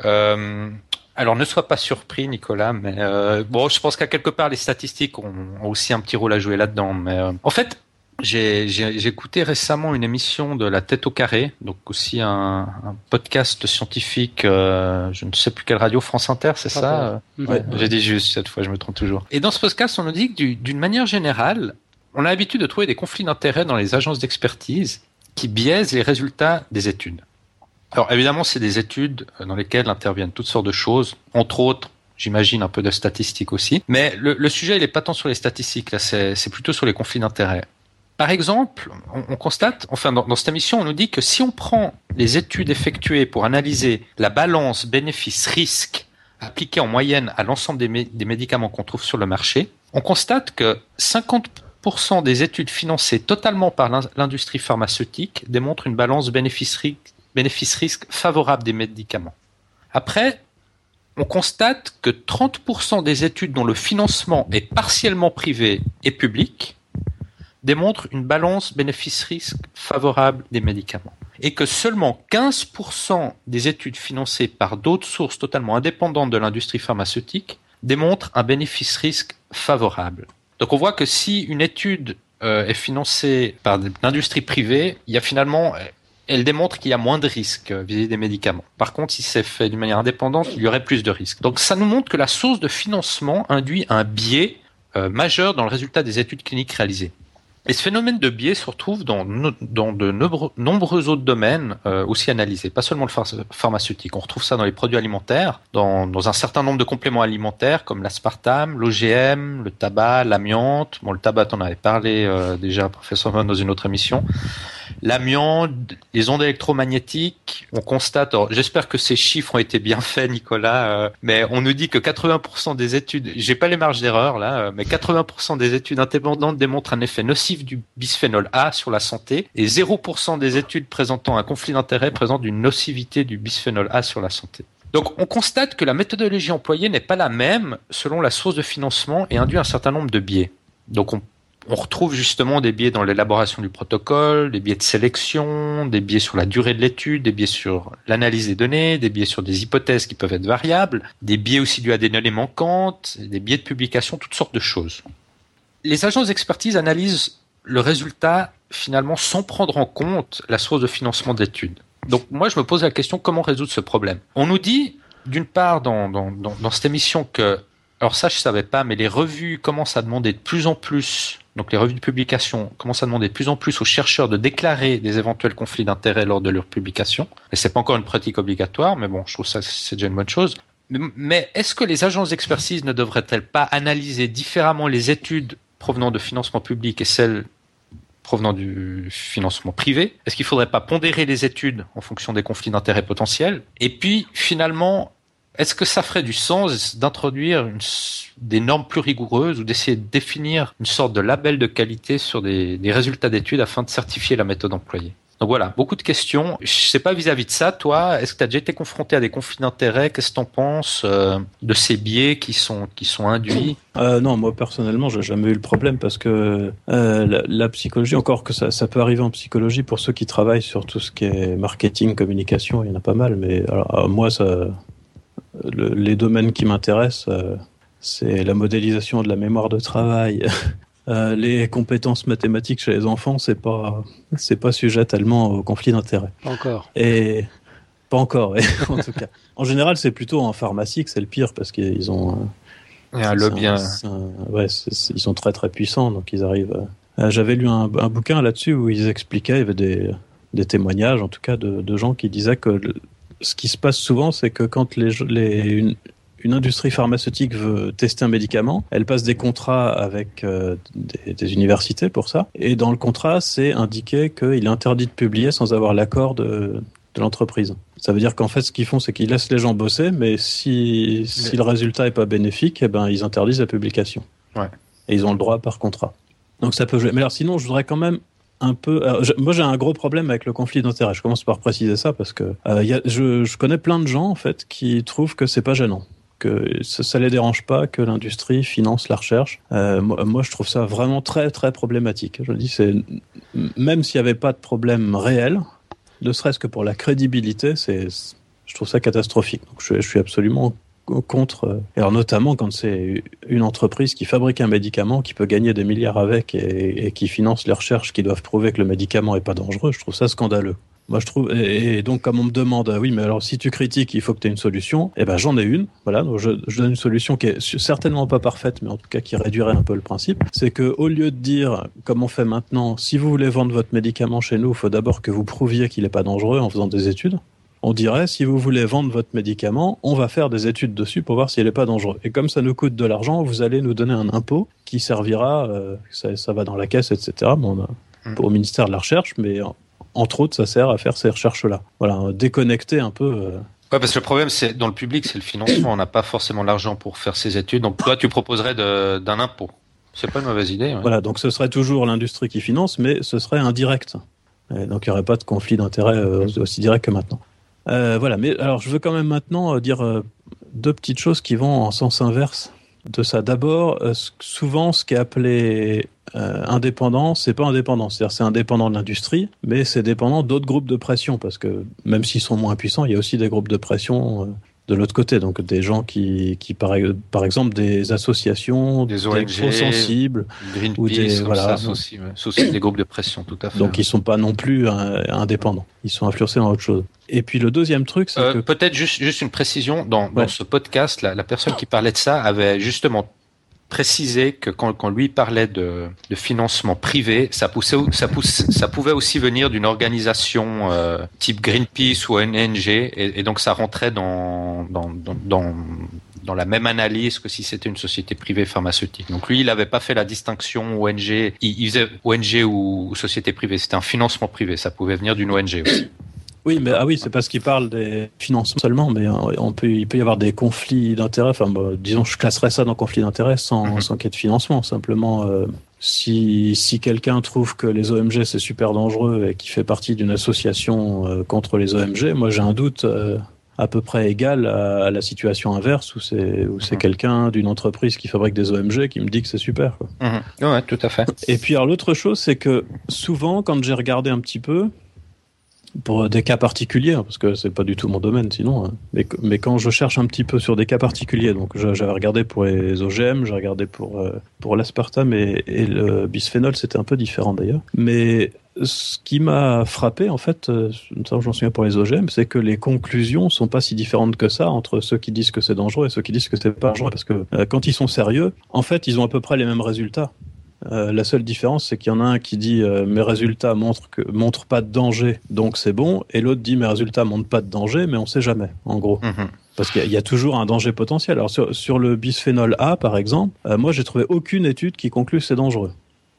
Speaker 2: Euh, alors ne sois pas surpris, Nicolas, mais euh, bon, je pense qu'à quelque part les statistiques ont, ont, aussi un petit rôle à jouer là-dedans. Mais euh, en fait, j'ai écouté récemment une émission de La Tête au Carré, donc aussi un, un podcast scientifique, euh, je ne sais plus quelle radio, France Inter, c'est ça ouais, J'ai dit juste cette fois, je me trompe toujours. Et dans ce podcast, on nous dit que d'une manière générale, on a l'habitude de trouver des conflits d'intérêts dans les agences d'expertise qui biaisent les résultats des études. Alors évidemment, c'est des études dans lesquelles interviennent toutes sortes de choses, entre autres j'imagine un peu de statistiques aussi. Mais le, sujet, il n'est pas tant sur les statistiques, là, c'est plutôt sur les conflits d'intérêts. Par exemple, on, constate, enfin dans, cette émission, on nous dit que si on prend les études effectuées pour analyser la balance bénéfice-risque appliquée en moyenne à l'ensemble des, médicaments qu'on trouve sur le marché, on constate que 50% des études financées totalement par l'industrie pharmaceutique démontrent une balance bénéfice-risque favorable des médicaments. Après, on constate que 30% des études dont le financement est partiellement privé et public démontrent une balance bénéfice-risque favorable des médicaments. Et que seulement 15% des études financées par d'autres sources totalement indépendantes de l'industrie pharmaceutique démontrent un bénéfice-risque favorable. Donc on voit que si une étude euh, est financée par l'industrie privée, il y a finalement elle démontre qu'il y a moins de risques vis-à-vis des médicaments. Par contre, si c'est fait d'une manière indépendante, il y aurait plus de risques. Donc ça nous montre que la source de financement induit un biais euh, majeur dans le résultat des études cliniques réalisées. Et ce phénomène de biais se retrouve dans, dans de nombreux autres domaines euh, aussi analysés, pas seulement le pharmaceutique. On retrouve ça dans les produits alimentaires, dans, dans un certain nombre de compléments alimentaires comme l'aspartame, l'OGM, le tabac, l'amiante. Bon, le tabac, on avait parlé euh, déjà, professeur dans une autre émission l'amiante, les ondes électromagnétiques, on constate, j'espère que ces chiffres ont été bien faits Nicolas, euh, mais on nous dit que 80% des études, j'ai pas les marges d'erreur là, euh, mais 80% des études indépendantes démontrent un effet nocif du bisphénol A sur la santé et 0% des études présentant un conflit d'intérêt présentent une nocivité du bisphénol A sur la santé. Donc on constate que la méthodologie employée n'est pas la même selon la source de financement et induit un certain nombre de biais. Donc on on retrouve justement des biais dans l'élaboration du protocole, des biais de sélection, des biais sur la durée de l'étude, des biais sur l'analyse des données, des biais sur des hypothèses qui peuvent être variables, des biais aussi dus à des données manquantes, des biais de publication, toutes sortes de choses. Les agences d'expertise analysent le résultat finalement sans prendre en compte la source de financement d'études. Donc moi je me pose la question comment résoudre ce problème? On nous dit d'une part dans, dans, dans cette émission que alors ça, je savais pas, mais les revues commencent à demander de plus en plus, donc les revues de publication commencent à demander de plus en plus aux chercheurs de déclarer des éventuels conflits d'intérêts lors de leur publication. Et c'est pas encore une pratique obligatoire, mais bon, je trouve ça c'est déjà une bonne chose. Mais est-ce que les agences d'expertise ne devraient-elles pas analyser différemment les études provenant de financement public et celles provenant du financement privé? Est-ce qu'il ne faudrait pas pondérer les études en fonction des conflits d'intérêts potentiels? Et puis, finalement, est-ce que ça ferait du sens d'introduire des normes plus rigoureuses ou d'essayer de définir une sorte de label de qualité sur des, résultats d'études afin de certifier la méthode employée? Donc voilà, beaucoup de questions. Je sais pas vis-à-vis de ça, toi, est-ce que tu as déjà été confronté à des conflits d'intérêts? Qu'est-ce que tu en penses euh, de ces biais qui sont, qui sont induits?
Speaker 3: Euh, Non, moi personnellement, j'ai jamais eu le problème parce que euh, la, psychologie, encore que ça, ça peut arriver en psychologie pour ceux qui travaillent sur tout ce qui est marketing, communication, il y en a pas mal, mais moi, ça, les domaines qui m'intéressent, euh, c'est la modélisation de la mémoire de travail. Euh, les compétences mathématiques chez les enfants, c'est pas, c'est pas sujet tellement au conflit d'intérêts.
Speaker 1: Encore.
Speaker 3: Et pas encore, en tout cas. En général, c'est plutôt en pharmacie que c'est le pire parce qu'ils ont.
Speaker 2: un lobby.
Speaker 3: ouais, ils sont très très puissants, donc ils arrivent. J'avais lu un, bouquin là-dessus où ils expliquaient, il y avait des, des témoignages, en tout cas, de, de gens qui disaient que ce qui se passe souvent, c'est que quand les, une, industrie pharmaceutique veut tester un médicament, elle passe des contrats avec euh, des, universités pour ça. Et dans le contrat, c'est indiqué qu'il est interdit de publier sans avoir l'accord de, l'entreprise. Ça veut dire qu'en fait, ce qu'ils font, c'est qu'ils laissent les gens bosser, mais si, si le résultat est pas bénéfique, eh ben, ils interdisent la publication.
Speaker 2: Ouais.
Speaker 3: Et ils ont le droit par contrat. Donc ça peut jouer. Mais alors sinon, je voudrais quand même un peu. moi, j'ai un gros problème avec le conflit d'intérêts. Je commence par préciser ça parce que euh, je, connais plein de gens en fait qui trouvent que c'est pas gênant, que ça, ça, les dérange pas que l'industrie finance la recherche. Euh, moi, je trouve ça vraiment très très problématique. Je dis, c'est même s'il n'y avait pas de problème réel, ne serait-ce que pour la crédibilité, c'est je trouve ça catastrophique. Donc, je suis absolument contre, euh, alors notamment quand c'est une entreprise qui fabrique un médicament, qui peut gagner des milliards avec et, qui finance les recherches qui doivent prouver que le médicament est pas dangereux, je trouve ça scandaleux. Moi, je trouve, et, donc, comme on me demande, ah oui, mais alors si tu critiques, il faut que tu aies une solution, eh ben, j'en ai une. Voilà, donc je, donne une solution qui est certainement pas parfaite, mais en tout cas qui réduirait un peu le principe. C'est que au lieu de dire, comme on fait maintenant, si vous voulez vendre votre médicament chez nous, il faut d'abord que vous prouviez qu'il n'est pas dangereux en faisant des études. On dirait, si vous voulez vendre votre médicament, on va faire des études dessus pour voir s'il n'est pas dangereux. Et comme ça nous coûte de l'argent, vous allez nous donner un impôt qui servira, euh, ça, ça, va dans la caisse, etc. Bon, mmh. au ministère de la Recherche, mais entre autres, ça sert à faire ces recherches-là. Voilà, déconnecter un peu. Euh.
Speaker 2: Ouais, parce que le problème, c'est dans le public, c'est le financement. On n'a pas forcément l'argent pour faire ces études. Donc, toi, tu proposerais d'un impôt. C'est pas une mauvaise idée.
Speaker 3: Voilà, donc ce serait toujours l'industrie qui finance, mais ce serait indirect. donc, il n'y aurait pas de conflit d'intérêt euh, aussi direct que maintenant. Euh, voilà, mais alors, je veux quand même maintenant dire deux petites choses qui vont en sens inverse de ça. D'abord, souvent, ce qui est appelé euh, indépendant, c'est pas indépendant. C'est-à-dire c'est indépendant de l'industrie, mais c'est dépendant d'autres groupes de pression parce que même s'ils sont moins puissants, il y a aussi des groupes de pression euh, de l'autre côté. Donc des gens qui, qui par, par exemple des associations,
Speaker 2: des ONG,
Speaker 3: des sensibles,
Speaker 2: Greenpeace, ou des voilà, ça, aussi, aussi des groupes de pression, tout à fait.
Speaker 3: Donc ils sont pas non plus euh, indépendants. Ils sont influencés dans autre chose. Et puis le deuxième truc, c'est euh, que
Speaker 2: peut-être juste juste une précision dans, dans ce podcast, la personne qui parlait de ça avait justement préciser que quand, quand lui parlait de, de, financement privé, ça, poussait, ça, ça pouvait aussi venir d'une organisation euh, type Greenpeace ou ONG, et, et, donc ça rentrait dans, dans, dans, la même analyse que si c'était une société privée pharmaceutique. Donc lui, il n'avait pas fait la distinction ONG, il, faisait ONG ou société privée, c'était un financement privé, ça pouvait venir d'une ONG aussi.
Speaker 3: Oui, mais ah oui, c'est parce qu'il parle des financements seulement, mais euh, on peut, il peut y avoir des conflits d'intérêts. Enfin, bah, disons, je classerais ça dans conflit d'intérêts sans, mhm. sans qu'il y ait de financement. Simplement, euh, si, si quelqu'un trouve que les OMG c'est super dangereux et qui fait partie d'une association euh, contre les OMG, moi j'ai un doute à peu près égal à, la situation inverse où c'est où c'est mhm. quelqu'un d'une entreprise qui fabrique des OMG qui me dit que c'est super. Quoi.
Speaker 2: Mhm. Ouais, tout à fait.
Speaker 3: Et puis alors l'autre chose, c'est que souvent, quand j'ai regardé un petit peu, pour des cas particuliers, hein, parce que c'est pas du tout mon domaine sinon. Hein. Mais, mais, quand je cherche un petit peu sur des cas particuliers, donc j'avais regardé pour les OGM, j'ai regardé pour euh, pour l'aspartame et, le bisphénol, c'était un peu différent d'ailleurs. Mais ce qui m'a frappé en fait, euh, j'en souviens pour les OGM, c'est que les conclusions sont pas si différentes que ça entre ceux qui disent que c'est dangereux et ceux qui disent que c'est pas dangereux, parce que euh, quand ils sont sérieux, en fait, ils ont à peu près les mêmes résultats. Euh, la seule différence, c'est qu'il y en a un qui dit euh, mes résultats montrent que montrent pas de danger, donc c'est bon, et l'autre dit mes résultats montrent pas de danger, mais on sait jamais, en gros. Mhm. Parce qu'il y, a toujours un danger potentiel. Alors sur, le bisphénol A, par exemple, euh, moi j'ai trouvé aucune étude qui conclut que c'est dangereux.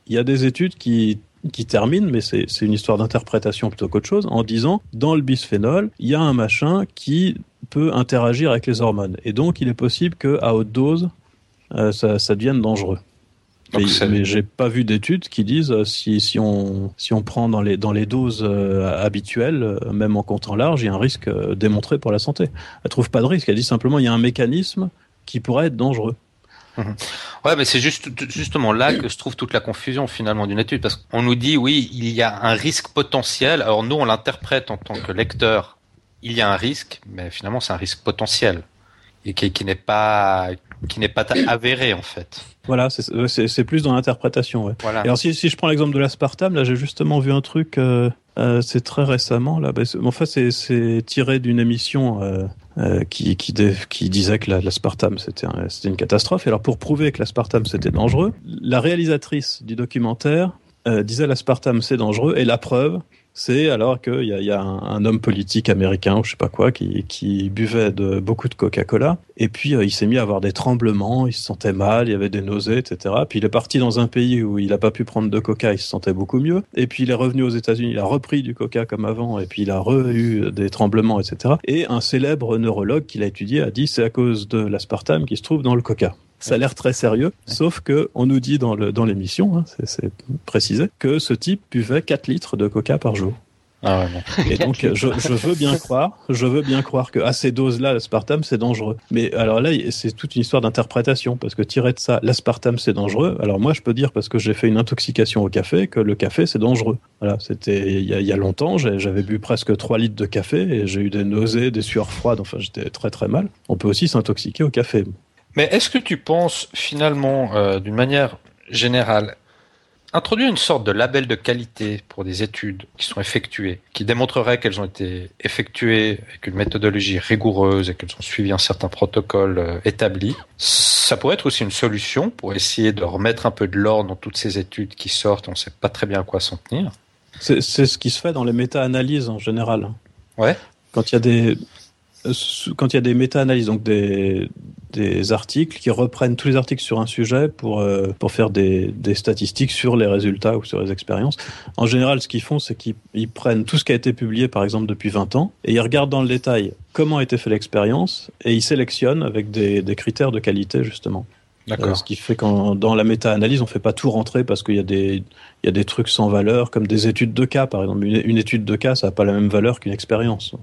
Speaker 3: Il y a des études qui qui terminent, mais c'est une histoire d'interprétation plutôt qu'autre chose, en disant dans le bisphénol, il y a un machin qui peut interagir avec les hormones, et donc il est possible que à haute dose, ça, ça devienne dangereux mais, j'ai pas vu d'études qui disent euh, si, si, on, si on prend dans les, dans les doses euh, habituelles, euh, même en comptant large, il y a un risque démontré pour la santé. Elle trouve pas de risque. Elle dit simplement il y a un mécanisme qui pourrait être dangereux.
Speaker 2: Mhm. Ouais, mais c'est juste, justement là que se trouve toute la confusion finalement d'une étude, parce qu'on nous dit oui, il y a un risque potentiel. Alors nous, on l'interprète en tant que lecteur, il y a un risque, mais finalement c'est un risque potentiel et qui, qui n'est pas qui n'est pas avéré en fait.
Speaker 3: Voilà, c'est plus dans l'interprétation. Ouais. Voilà. Et alors si, si je prends l'exemple de l'aspartame, là j'ai justement vu un truc, euh, euh, c'est très récemment là. Bah, enfin c'est tiré d'une émission euh, euh, qui, disait que l'aspartame c'était une catastrophe. Et alors pour prouver que l'aspartame c'était dangereux, la réalisatrice du documentaire euh, disait l'aspartame c'est dangereux et la preuve c'est alors qu'il y a, y a un, homme politique américain ou je sais pas quoi qui, buvait de, beaucoup de Coca-Cola et puis euh, il s'est mis à avoir des tremblements, il se sentait mal, il y avait des nausées, etc. Puis il est parti dans un pays où il n'a pas pu prendre de Coca, il se sentait beaucoup mieux. Et puis il est revenu aux États-Unis, il a repris du Coca comme avant et puis il a eu des tremblements, etc. Et un célèbre neurologue qui l'a étudié a dit c'est à cause de l'aspartame qui se trouve dans le Coca. Ça a l'air très sérieux, sauf que on nous dit dans le dans l'émission, hein, c'est précisé, que ce type buvait 4 litres de coca par jour.
Speaker 2: Ah
Speaker 3: ouais, Et donc, je, je, veux bien croire, je veux bien croire que à ces doses-là, l'aspartame c'est dangereux. Mais alors là, c'est toute une histoire d'interprétation parce que tirer de ça, l'aspartame c'est dangereux. Alors moi, je peux dire parce que j'ai fait une intoxication au café que le café c'est dangereux. Voilà, c'était il y, a, il y a longtemps, j'avais bu presque 3 litres de café et j'ai eu des nausées, des sueurs froides. Enfin, j'étais très très mal. On peut aussi s'intoxiquer au café.
Speaker 2: Mais est-ce que tu penses finalement, euh, d'une manière générale, introduire une sorte de label de qualité pour des études qui sont effectuées, qui démontreraient qu'elles ont été effectuées avec une méthodologie rigoureuse et qu'elles ont suivi un certain protocole euh, établi. Ça pourrait être aussi une solution pour essayer de remettre un peu de l'ordre dans toutes ces études qui sortent, on ne sait pas très bien à quoi s'en tenir?
Speaker 3: C'est ce qui se fait dans les méta-analyses en général.
Speaker 2: Ouais.
Speaker 3: Quand il y a des quand il y a des méta-analyses, donc des, des articles qui reprennent tous les articles sur un sujet pour, euh, pour faire des, des, statistiques sur les résultats ou sur les expériences. En général, ce qu'ils font, c'est qu'ils prennent tout ce qui a été publié, par exemple, depuis 20 ans, et ils regardent dans le détail comment a été fait l'expérience, et ils sélectionnent avec des, des critères de qualité, justement. D'accord. Euh, ce qui fait qu'en dans la méta-analyse, on fait pas tout rentrer parce qu'il y a des il y a des trucs sans valeur, comme des études de cas, par exemple. Une, une étude de cas, ça n'a pas la même valeur qu'une expérience.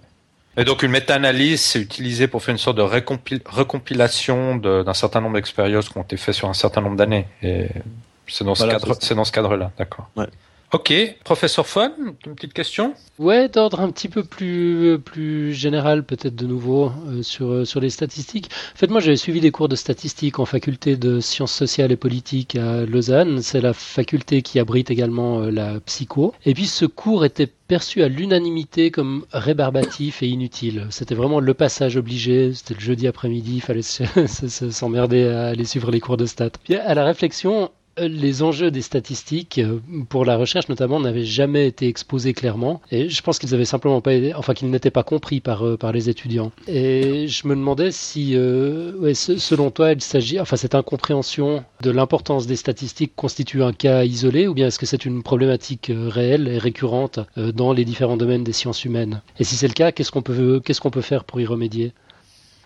Speaker 2: Et donc une méta-analyse, c'est utilisé pour faire une sorte de recompilation d'un certain nombre d'expériences qui ont été faites sur un certain nombre d'années. Et c'est dans, ce cadre, c'est dans ce cadre-là, d'accord.
Speaker 3: Ouais.
Speaker 2: Ok, professeur Fon, une petite question
Speaker 1: Ouais, d'ordre un petit peu plus, plus général peut-être de nouveau euh, sur, euh, sur les statistiques. En fait, moi j'avais suivi des cours de statistiques en faculté de sciences sociales et politiques à Lausanne. C'est la faculté qui abrite également euh, la psycho. Et puis ce cours était perçu à l'unanimité comme rébarbatif et inutile. C'était vraiment le passage obligé. C'était le jeudi après-midi, il fallait s'emmerder à aller suivre les cours de stats. Puis à la réflexion, les enjeux des statistiques euh, pour la recherche notamment n'avaient jamais été exposés clairement. Et je pense qu'ils avaient simplement pas enfin qu'ils n'étaient pas compris par euh, par les étudiants. Et je me demandais si euh, selon toi il s'agit enfin cette incompréhension de l'importance des statistiques constitue un cas isolé ou bien est-ce que c'est une problématique réelle et récurrente dans les différents domaines des sciences humaines? Et si c'est le cas qu'est-ce qu'on peut qu'est-ce qu'on peut faire pour y remédier?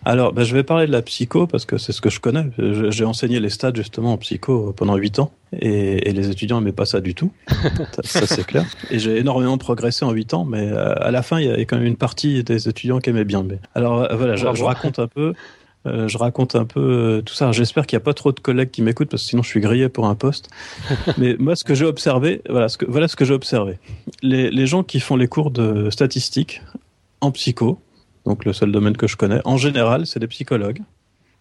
Speaker 3: Alors, ben, je vais parler de la psycho parce que c'est ce que je connais. J'ai enseigné les stats justement en psycho pendant 8 ans et, et les étudiants n'aimaient pas ça du tout. ça, c'est clair. Et j'ai énormément progressé en 8 ans, mais euh, à la fin, il y avait quand même une partie des étudiants qui aimaient bien. Mais... Alors, euh, voilà, je, je, raconte un peu. Euh, je raconte un peu euh, tout ça. J'espère qu'il n'y a pas trop de collègues qui m'écoutent parce que sinon je suis grillé pour un poste. Mais moi, ce que j'ai observé, voilà ce que, voilà ce que j'ai observé. Les, les gens qui font les cours de statistiques en psycho, donc le seul domaine que je connais. En général, c'est des psychologues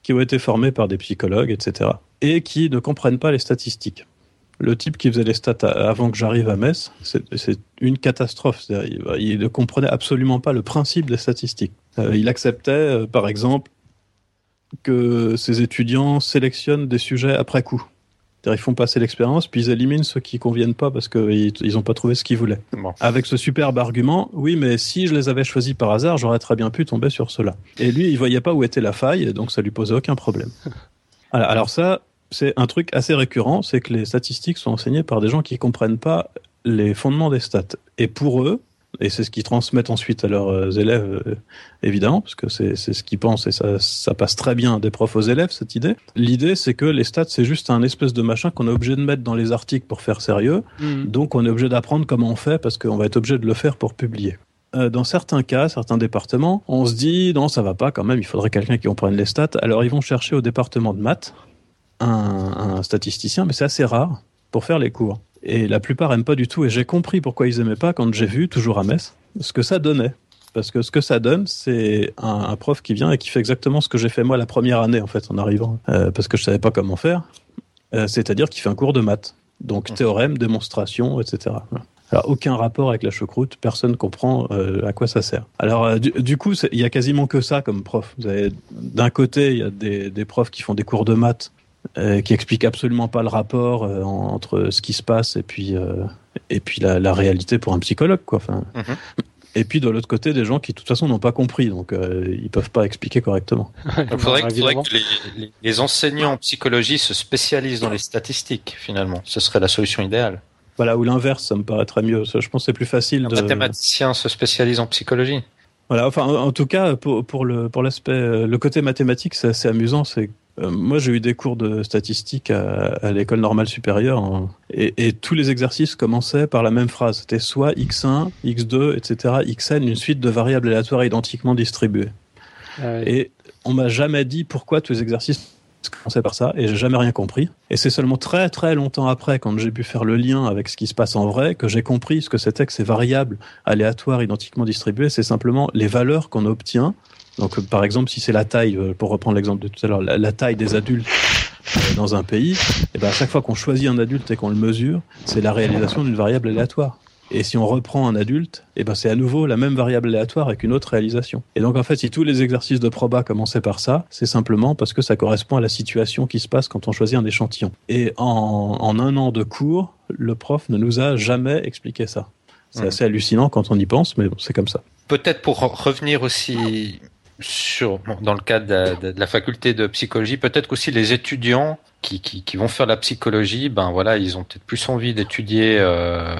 Speaker 3: qui ont été formés par des psychologues, etc. Et qui ne comprennent pas les statistiques. Le type qui faisait les stats avant que j'arrive à Metz, c'est une catastrophe. Il ne comprenait absolument pas le principe des statistiques. Euh, il acceptait, euh, par exemple, que ses étudiants sélectionnent des sujets après coup. Ils font passer l'expérience, puis ils éliminent ceux qui conviennent pas parce qu'ils n'ont pas trouvé ce qu'ils voulaient. Avec ce superbe argument, oui, mais si je les avais choisis par hasard, j'aurais très bien pu tomber sur cela. Et lui, il voyait pas où était la faille, donc ça lui posait aucun problème. Alors ça, c'est un truc assez récurrent, c'est que les statistiques sont enseignées par des gens qui comprennent pas les fondements des stats. Et pour eux, et c'est ce qu'ils transmettent ensuite à leurs euh, élèves, euh, évidemment, parce que c'est ce qu'ils pensent et ça, ça passe très bien des profs aux élèves, cette idée. L'idée, c'est que les stats, c'est juste un espèce de machin qu'on est obligé de mettre dans les articles pour faire sérieux. Mmh. Donc, on est obligé d'apprendre comment on fait parce qu'on va être obligé de le faire pour publier. Euh, dans certains cas, certains départements, on se dit non, ça va pas quand même, il faudrait quelqu'un qui comprenne les stats. Alors, ils vont chercher au département de maths un, un statisticien, mais c'est assez rare pour faire les cours. Et la plupart aiment pas du tout. Et j'ai compris pourquoi ils aimaient pas quand j'ai vu, toujours à Metz, ce que ça donnait. Parce que ce que ça donne, c'est un, un, prof qui vient et qui fait exactement ce que j'ai fait moi la première année, en fait, en arrivant. Euh, parce que je savais pas comment faire. Euh, C'est-à-dire qu'il fait un cours de maths. Donc, mmh. théorème, démonstration, etc. Alors, aucun rapport avec la choucroute, personne comprend euh, à quoi ça sert. Alors, euh, du, du, coup, il y a quasiment que ça comme prof. D'un côté, il y a des, des, profs qui font des cours de maths euh, qui explique absolument pas le rapport euh, entre ce qui se passe et puis euh, et puis la, la, réalité pour un psychologue quoi. Enfin, mm -hmm. Et puis de l'autre côté, des gens qui de toute façon n'ont pas compris, donc euh, ils peuvent pas expliquer correctement.
Speaker 2: Il faudrait, faudrait, que les, les, les, enseignants en psychologie se spécialisent dans les statistiques finalement. Ce serait la solution idéale.
Speaker 3: Voilà, ou l'inverse, ça me paraîtrait mieux. Je pense que c'est plus facile.
Speaker 2: Un
Speaker 3: de...
Speaker 2: mathématicien se spécialise en psychologie.
Speaker 3: Voilà, enfin, en, en tout cas, pour, pour le pour l'aspect, le côté mathématique, c'est assez amusant. C'est euh, moi, j'ai eu des cours de statistique à, à l'école normale supérieure hein, et, et, tous les exercices commençaient par la même phrase. C'était soit x1, x2, etc., xn, une suite de variables aléatoires identiquement distribuées. Ah oui. Et on m'a jamais dit pourquoi tous les exercices commençaient par ça et j'ai jamais rien compris. Et c'est seulement très très longtemps après, quand j'ai pu faire le lien avec ce qui se passe en vrai, que j'ai compris ce que c'était que ces variables aléatoires identiquement distribuées. C'est simplement les valeurs qu'on obtient donc, par exemple, si c'est la taille, euh, pour reprendre l'exemple de tout à l'heure, la, la, taille des adultes dans un pays, et ben à chaque fois qu'on choisit un adulte et qu'on le mesure, c'est la réalisation d'une variable aléatoire. Et si on reprend un adulte, et ben c'est à nouveau la même variable aléatoire avec une autre réalisation. Et donc en fait, si tous les exercices de proba commençaient par ça, c'est simplement parce que ça correspond à la situation qui se passe quand on choisit un échantillon. Et en, en un an de cours, le prof ne nous a jamais expliqué ça. C'est mmh. assez hallucinant quand on y pense, mais bon, c'est comme ça.
Speaker 2: Peut-être pour revenir aussi sur, dans le cadre de, de la faculté de psychologie, peut-être qu'aussi les étudiants qui, qui, qui, vont faire la psychologie, ben voilà, ils ont peut-être plus envie d'étudier, euh,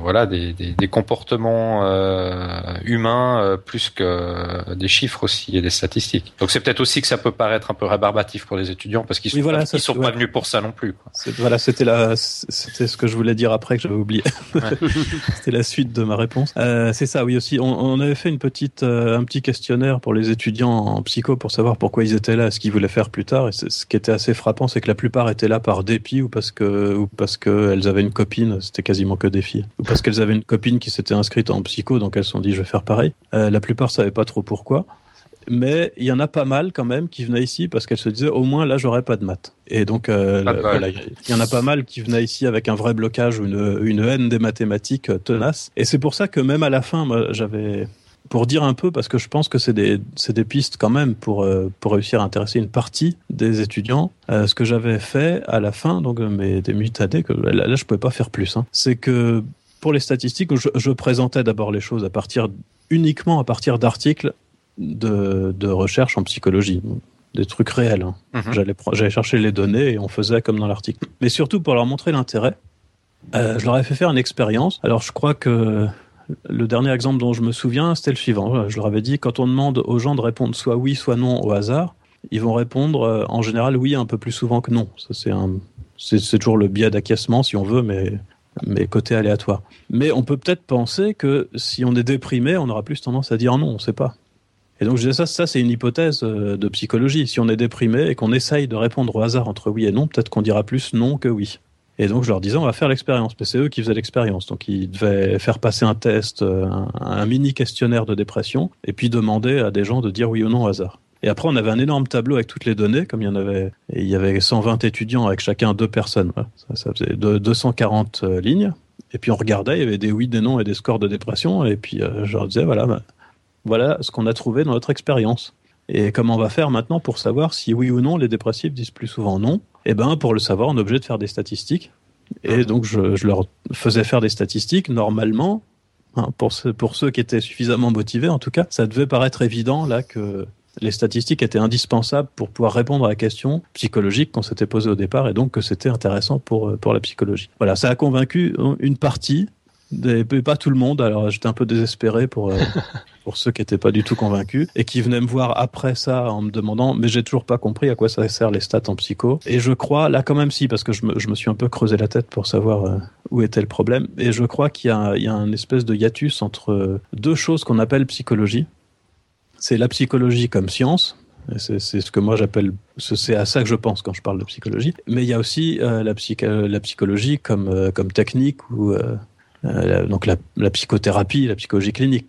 Speaker 2: voilà, des, des, des comportements euh, humains euh, plus que des chiffres aussi et des statistiques. Donc c'est peut-être aussi que ça peut paraître un peu rébarbatif pour les étudiants parce qu'ils sont, voilà, pas, ils sont pas venus pour ça non plus. Quoi.
Speaker 3: Voilà, c'était la, c'était ce que je voulais dire après que j'avais oublié. Ouais. c'était la suite de ma réponse. Euh, c'est ça, oui aussi. On, on, avait fait une petite, euh, un petit questionnaire pour les étudiants en psycho pour savoir pourquoi ils étaient là, ce qu'ils voulaient faire plus tard. Et ce qui était assez frappant, c'est que la plus plupart étaient là par dépit ou parce que ou parce que elles avaient une copine, c'était quasiment que des filles, ou parce qu'elles avaient une copine qui s'était inscrite en psycho, donc elles se sont dit je vais faire pareil. Euh, la plupart savaient pas trop pourquoi, mais il y en a pas mal quand même qui venaient ici parce qu'elles se disaient au moins là j'aurais pas de maths. Et donc euh, voilà, il y en a pas mal qui venaient ici avec un vrai blocage ou une, une haine des mathématiques euh, tenace. Et c'est pour ça que même à la fin, j'avais pour dire un peu, parce que je pense que c'est des, des pistes quand même pour, euh, pour réussir à intéresser une partie des étudiants. Euh, ce que j'avais fait à la fin donc mes, des mutadés, que là, là je pouvais pas faire plus, hein, c'est que pour les statistiques, je, je présentais d'abord les choses à partir uniquement à partir d'articles de, de recherche en psychologie des trucs réels. Hein. Mm-hmm. J'allais, j'allais chercher les données et on faisait comme dans l'article. Mais surtout pour leur montrer l'intérêt, euh, je leur ai fait faire une expérience. Alors je crois que le dernier exemple dont je me souviens, c'était le suivant. Je leur avais dit, quand on demande aux gens de répondre soit oui, soit non au hasard, ils vont répondre euh, en général oui un peu plus souvent que non. C'est toujours le biais d'acquiescement si on veut, mais, mais côté aléatoire. Mais on peut peut-être penser que si on est déprimé, on aura plus tendance à dire non, on ne sait pas. Et donc je disais ça, ça c'est une hypothèse euh, de psychologie. Si on est déprimé et qu'on essaye de répondre au hasard entre oui et non, peut-être qu'on dira plus non que oui. Et donc je leur disais on va faire l'expérience, c'est eux qui faisaient l'expérience. Donc ils devaient faire passer un test, euh, un, mini questionnaire de dépression, et puis demander à des gens de dire oui ou non au hasard. Et après on avait un énorme tableau avec toutes les données, comme il y en avait, et il y avait 120 étudiants avec chacun deux personnes. Ça, ça faisait 240 euh, lignes. Et puis on regardait, il y avait des oui, des non et des scores de dépression. Et puis euh, je leur disais voilà, bah, voilà ce qu'on a trouvé dans notre expérience. Et comment on va faire maintenant pour savoir si oui ou non les dépressifs disent plus souvent non? Eh ben, pour le savoir, on est obligé de faire des statistiques. Et donc, je, je leur faisais faire des statistiques. Normalement, hein, pour, ce, pour ceux qui étaient suffisamment motivés, en tout cas, ça devait paraître évident là que les statistiques étaient indispensables pour pouvoir répondre à la question psychologique qu'on s'était posée au départ et donc que c'était intéressant pour, pour la psychologie. Voilà, ça a convaincu une partie, des, pas tout le monde, alors j'étais un peu désespéré pour, euh, pour ceux qui n'étaient pas du tout convaincus et qui venaient me voir après ça en me demandant mais j'ai toujours pas compris à quoi ça sert les stats en psycho. Et je crois là quand même si parce que je me, je me suis un peu creusé la tête pour savoir euh, où était le problème. Et je crois qu'il y a, il y a un espèce de hiatus entre deux choses qu'on appelle psychologie. C'est la psychologie comme science c'est ce que moi j'appelle, c'est à ça que je pense quand je parle de psychologie. Mais il y a aussi euh, la, psych la psychologie comme, euh, comme technique ou euh, donc la, psychothérapie, la psychologie clinique.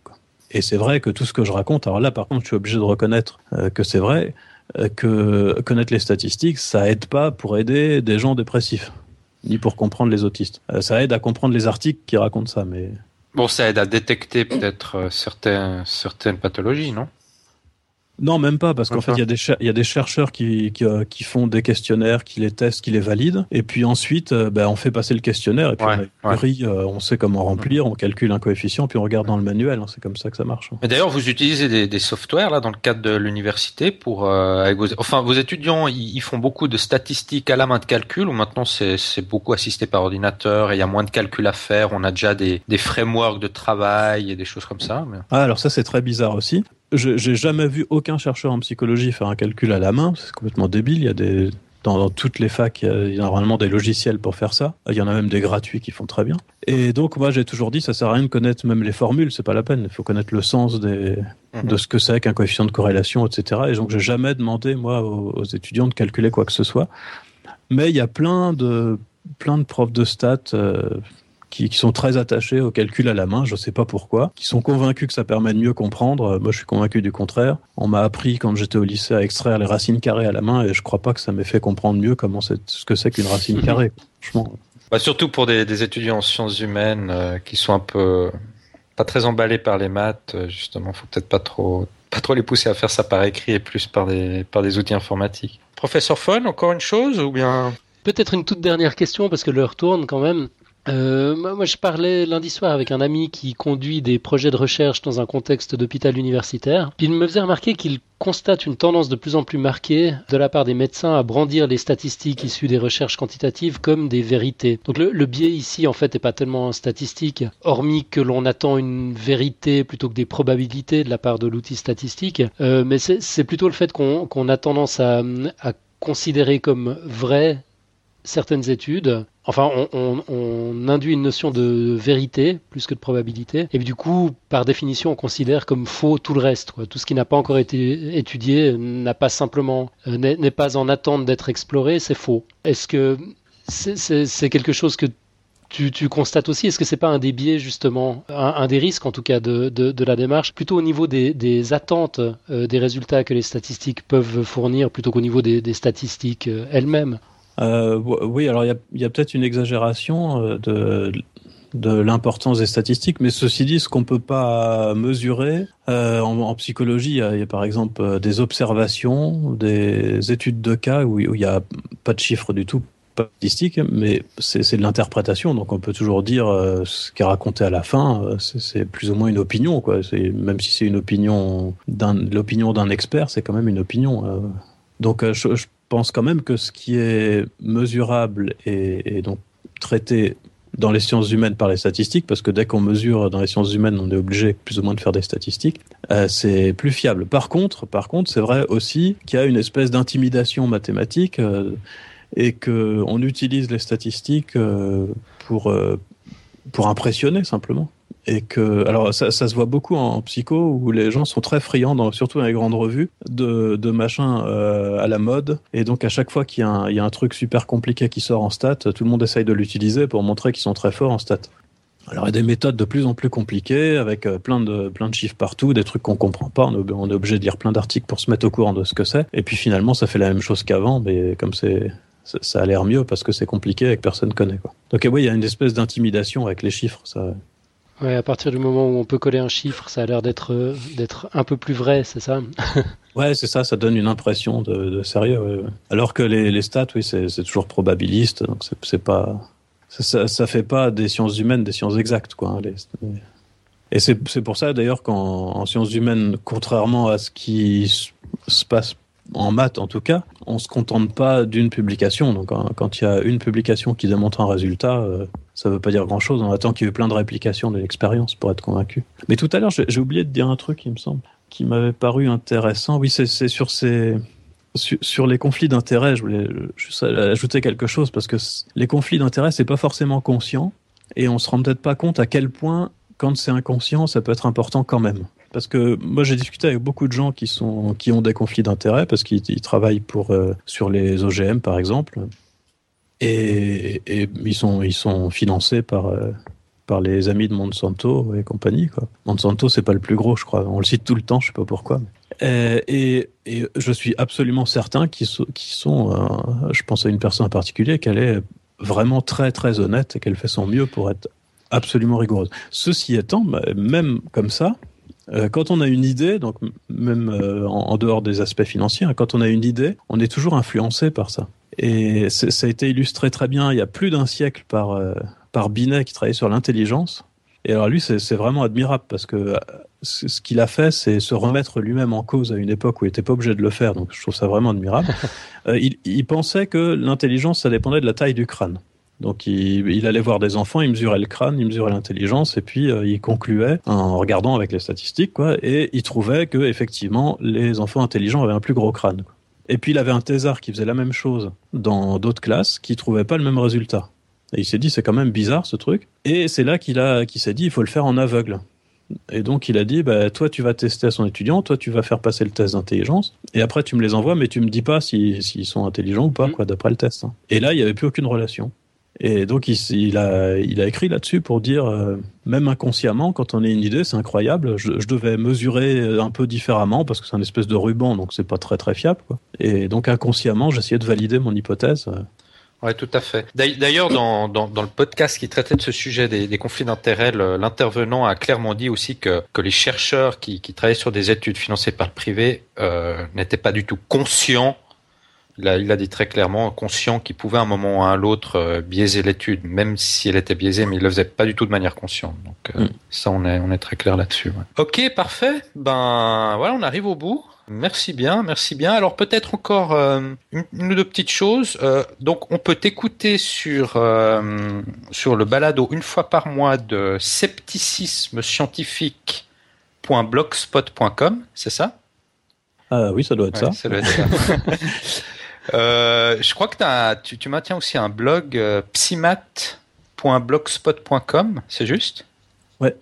Speaker 3: Et c'est vrai que tout ce que je raconte, alors là par contre je suis obligé de reconnaître euh, que c'est vrai, euh, que connaître les statistiques, ça aide pas pour aider des gens dépressifs, ni pour comprendre les autistes. Ça aide à comprendre les articles qui racontent ça, mais...
Speaker 2: Bon, ça aide à détecter peut-être certains, certaines pathologies, non?
Speaker 3: Non, même pas, parce qu'en fait, il y, a des il y a des chercheurs qui, qui, euh, qui, font des questionnaires, qui les testent, qui les valident, et puis ensuite, euh, ben, on fait passer le questionnaire, et puis ouais, on, ouais. euh, on sait comment remplir, on calcule un coefficient, puis on regarde dans le manuel, hein, c'est comme ça que ça marche.
Speaker 2: Mais d'ailleurs, vous utilisez des, des, softwares là dans le cadre de l'université pour, euh, avec vos, enfin, vos étudiants, ils, ils, font beaucoup de statistiques à la main de calcul, ou maintenant c'est beaucoup assisté par ordinateur, et il y a moins de calcul à faire, on a déjà des, des frameworks de travail et des choses comme ça. Mais...
Speaker 3: Ah, alors ça c'est très bizarre aussi j'ai jamais vu aucun chercheur en psychologie faire un calcul à la main. C'est complètement débile. Il y a des dans, dans, toutes les facs, il y, a, normalement des logiciels pour faire ça. Il y en a même des gratuits qui font très bien. Et donc, moi, j'ai toujours dit, ça sert à rien de connaître même les formules, c'est pas la peine. Il faut connaître le sens des, mmh. de ce que c'est qu'un coefficient de corrélation, etc. Et donc, j'ai jamais demandé, moi, aux, aux, étudiants de calculer quoi que ce soit. Mais il y a plein de, plein de profs de stats euh, qui, sont très attachés au calcul à la main, je ne sais pas pourquoi, qui sont convaincus que ça permet de mieux comprendre. Moi, je suis convaincu du contraire. On m'a appris quand j'étais au lycée à extraire les racines carrées à la main et je ne crois pas que ça m'ait fait comprendre mieux comment ce que c'est qu'une racine carrée. Franchement.
Speaker 2: Bah, surtout pour des, étudiants en sciences humaines euh, qui sont un peu pas très emballés par les maths, euh, justement, faut peut-être pas trop pas trop les pousser à faire ça par écrit et plus par des par des outils informatiques. Professeur Fon, encore une chose ou bien?
Speaker 1: Peut-être une toute dernière question parce que l'heure tourne quand même. Euh, moi, je parlais lundi soir avec un ami qui conduit des projets de recherche dans un contexte d'hôpital universitaire. Il me faisait remarquer qu'il constate une tendance de plus en plus marquée de la part des médecins à brandir les statistiques issues des recherches quantitatives comme des vérités. Donc le, biais ici, en fait, n'est pas tellement statistique, hormis que l'on attend une vérité plutôt que des probabilités de la part de l'outil statistique. Euh, mais c'est plutôt le fait qu'on a tendance à, à considérer comme vrai certaines études, enfin, on, induit une notion de vérité plus que de probabilité, et du coup, par définition, on considère comme faux tout le reste. Tout ce qui n'a pas encore été étudié n'a pas simplement euh, n'est pas en attente d'être exploré, c'est faux. Est-ce que c'est quelque chose que tu, constates aussi, est-ce que c'est pas un des biais justement, un, des risques en tout cas de, la démarche, plutôt au niveau des, attentes euh, des résultats que les statistiques peuvent fournir, plutôt qu'au niveau des, statistiques euh, elles-mêmes
Speaker 3: euh, oui, alors il y a, peut-être une exagération euh, de, de l'importance des statistiques, mais ceci dit, ce qu'on peut pas mesurer euh, en, psychologie, il y, a, par exemple des observations, des études de cas où il n'y a pas de chiffres du tout, pas statistiques, mais c'est de l'interprétation, donc on peut toujours dire ce qui est raconté à la fin, c'est plus ou moins une opinion, quoi. Même si c'est une opinion, l'opinion d'un expert, c'est quand même une opinion. donc je, je pense quand même que ce qui est mesurable et, donc traité dans les sciences humaines par les statistiques, parce que dès qu'on mesure dans les sciences humaines, on est obligé plus ou moins de faire des statistiques, euh, c'est plus fiable. Par contre, par contre, c'est vrai aussi qu'il y a une espèce d'intimidation mathématique euh, et que on utilise les statistiques euh, pour pour impressionner simplement et que alors ça, se voit beaucoup en, psycho où les gens sont très friands, surtout dans les grandes revues, de, machins euh, à la mode et donc à chaque fois qu'il y, a un truc super compliqué qui sort en stat, tout le monde essaye de l'utiliser pour montrer qu'ils sont très forts en stat. Alors il y a des méthodes de plus en plus compliquées avec euh, plein de plein de chiffres partout, des trucs qu'on comprend pas. On est, obligé de lire plein d'articles pour se mettre au courant de ce que c'est. Et puis finalement ça fait la même chose qu'avant, mais comme ça, a l'air mieux parce que c'est compliqué et que personne connaît. Donc oui, il y a une espèce d'intimidation avec les chiffres. Ça,
Speaker 1: Ouais, à partir du moment où on peut coller un chiffre, ça a l'air d'être euh, d'être un peu plus vrai, c'est ça
Speaker 3: Ouais, c'est ça, ça donne une impression de, sérieux. Alors que les, les stats, oui, c'est toujours probabiliste, donc c'est pas ça, ça, fait pas des sciences humaines des sciences exactes, quoi. Hein, et c'est pour ça d'ailleurs qu'en sciences humaines, contrairement à ce qui se passe en maths en tout cas, on se contente pas d'une publication. Donc quand il y a une publication qui démontre un résultat, euh, ça veut pas dire grand chose. On attend qu'il y ait plein de réplications de l'expérience pour être convaincu. Mais tout à l'heure, j'ai oublié de dire un truc, il me semble, qui m'avait paru intéressant. Oui, c'est sur les conflits d'intérêts, je voulais juste ajouter quelque chose parce que les conflits d'intérêts, c'est pas forcément conscient et on se rend peut-être pas compte à quel point, quand c'est inconscient, ça peut être important quand même. Parce que moi j'ai discuté avec beaucoup de gens qui ont des conflits d'intérêts parce qu'ils travaillent euh, sur les OGM par exemple et, ils sont financés par euh, par les amis de Monsanto et compagnie quoi. Monsanto c'est pas le plus gros je crois on le cite tout le temps je sais pas pourquoi euh, et, je suis absolument certain qu'ils sont, sont je pense à une personne en particulier qu'elle est vraiment très très honnête et qu'elle fait son mieux pour être absolument rigoureuse. Ceci étant, bah, même comme ça, euh, quand on a une idée, donc même euh, en, dehors des aspects financiers, hein, quand on a une idée, on est toujours influencé par ça. Et ça a été illustré très bien il y a plus d'un siècle par, euh, par Binet qui travaillait sur l'intelligence. Et alors lui, c'est vraiment admirable parce que ce qu'il a fait, c'est se remettre lui-même en cause à une époque où il n'était pas obligé de le faire. Donc je trouve ça vraiment admirable. il, il pensait que l'intelligence, ça dépendait de la taille du crâne. Donc il, allait voir des enfants, il mesurait le crâne, il mesurait l'intelligence, et puis euh, il concluait en regardant avec les statistiques, quoi, et il trouvait que effectivement les enfants intelligents avaient un plus gros crâne. Et puis il avait un thésard qui faisait la même chose dans d'autres classes, qui trouvait pas le même résultat. Et il s'est dit c'est quand même bizarre ce truc. Et c'est là qu'il a, qu'il s'est dit il faut le faire en aveugle. Et donc il a dit, bah, toi tu vas tester à son étudiant, toi tu vas faire passer le test d'intelligence, et après tu me les envoies, mais tu me dis pas s'ils sont intelligents ou pas, mmh. quoi, d'après le test. Hein. Et là, il n'y avait plus aucune relation. Et donc il, a, il a écrit là-dessus pour dire, euh, même inconsciemment, quand on a une idée, c'est incroyable. Je, devais mesurer un peu différemment parce que c'est un espèce de ruban, donc c'est pas très très fiable. Et donc inconsciemment, j'essayais de valider mon hypothèse.
Speaker 2: Oui, tout à fait. D'ailleurs, dans, le podcast qui traitait de ce sujet des, conflits d'intérêts, l'intervenant a clairement dit aussi que, les chercheurs qui, qui travaillaient sur des études financées par le privé euh, n'étaient pas du tout conscients il a, il a, dit très clairement, conscient qu'il pouvait à un moment ou à l'autre euh, biaiser l'étude, même si elle était biaisée, mais il le faisait pas du tout de manière consciente. Donc euh, mm. ça, on est, on est très clair là-dessus. Ouais. Ok, parfait. Ben voilà, on arrive au bout. Merci bien, merci bien. Alors peut-être encore euh, une, ou deux petites choses. Euh, donc on peut t'écouter sur euh, sur le balado une fois par mois de scepticisme scientifique.blogspot.com, c'est ça?
Speaker 3: Ah oui, ça doit être ça.
Speaker 2: ça, doit être ça. je crois que as, tu, tu maintiens aussi un blog psymat.blogspot.com, c'est juste?
Speaker 3: Ouais.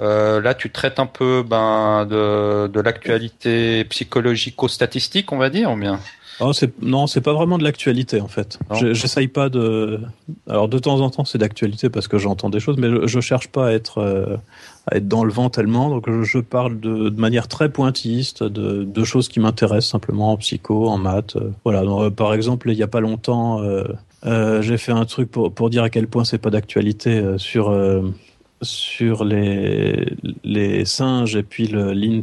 Speaker 2: Euh, là, tu traites un peu ben, de, de l'actualité psychologico-statistique, on va dire, ou bien?
Speaker 3: Oh, Non, c'est pas vraiment de l'actualité en fait. J'essaye pas de. Alors de temps en temps, c'est d'actualité parce que j'entends des choses, mais je, je, cherche pas à être euh, à être dans le vent tellement. Donc je, je parle de, de, manière très pointilliste de, de choses qui m'intéressent simplement en psycho, en maths. Euh. voilà. Donc, euh, par exemple, il y a pas longtemps, j'ai fait un truc pour pour dire à quel point c'est pas d'actualité sur sur les, les singes et puis le l'ins,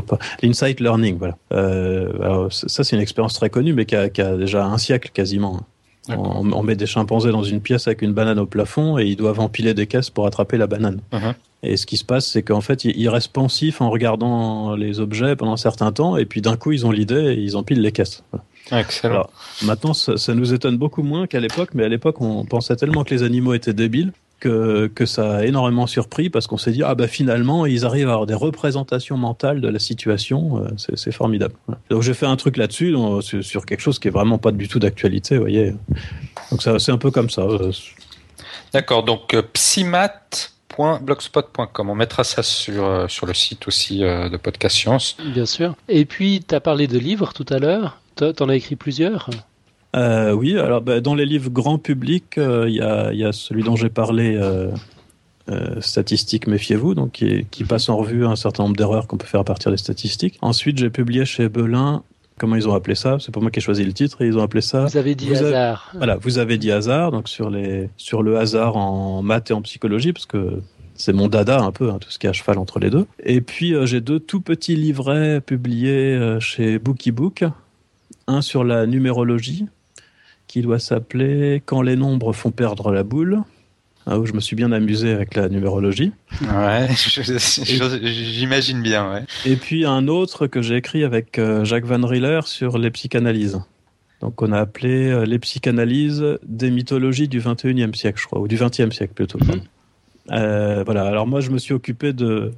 Speaker 3: trouve pas l'insight learning voilà euh, alors ça c'est une expérience très connue mais qui a, qui a déjà un siècle quasiment on, on, met des chimpanzés dans une pièce avec une banane au plafond et ils doivent empiler des caisses pour attraper la banane. Uh-huh. Et ce qui se passe, c'est qu'en fait, ils restent pensifs en regardant les objets pendant un certain temps, et puis d'un coup, ils ont l'idée et ils empilent les caisses.
Speaker 2: Excellent. Alors,
Speaker 3: maintenant, ça, ça, nous étonne beaucoup moins qu'à l'époque, mais à l'époque, on pensait tellement que les animaux étaient débiles que, que ça a énormément surpris parce qu'on s'est dit ah bah finalement ils arrivent à avoir des représentations mentales de la situation, euh, c'est formidable. Donc j'ai fait un truc là-dessus sur quelque chose qui est vraiment pas du tout d'actualité, vous voyez. Donc ça c'est un peu comme ça. Euh.
Speaker 2: D'accord, donc euh, psymat.blogspot.com. On mettra ça sur, sur le site aussi de Podcast Science.
Speaker 1: Bien sûr. Et puis, tu as parlé de livres tout à l'heure. Tu en as écrit plusieurs?
Speaker 3: Euh, oui, alors bah, dans les livres grand public, euh, il y, a, y, a, celui dont j'ai parlé, euh, euh Statistiques, méfiez-vous, donc qui, qui, passe en revue un certain nombre d'erreurs qu'on peut faire à partir des statistiques. Ensuite, j'ai publié chez Belin comment ils ont appelé ça C'est pas moi qui ai choisi le titre et ils ont appelé ça.
Speaker 1: Vous avez dit hasard.
Speaker 3: Voilà, vous avez dit hasard, donc sur les sur le hasard en maths et en psychologie, parce que c'est mon dada un peu, hein, tout ce qui est à cheval entre les deux. Et puis j'ai deux tout petits livrets publiés chez Bookiebook, un sur la numérologie qui doit s'appeler Quand les nombres font perdre la boule. Ah, où je me suis bien amusé avec la numérologie.
Speaker 2: Ouais, j'imagine bien, ouais.
Speaker 3: Et puis un autre que j'ai écrit avec euh, Jacques Van Riller sur les psychanalyses. Donc on a appelé euh, les psychanalyses des mythologies du 21e siècle, je crois, ou du 20e siècle plutôt. Mhm. Euh, voilà, alors moi je me suis occupé de,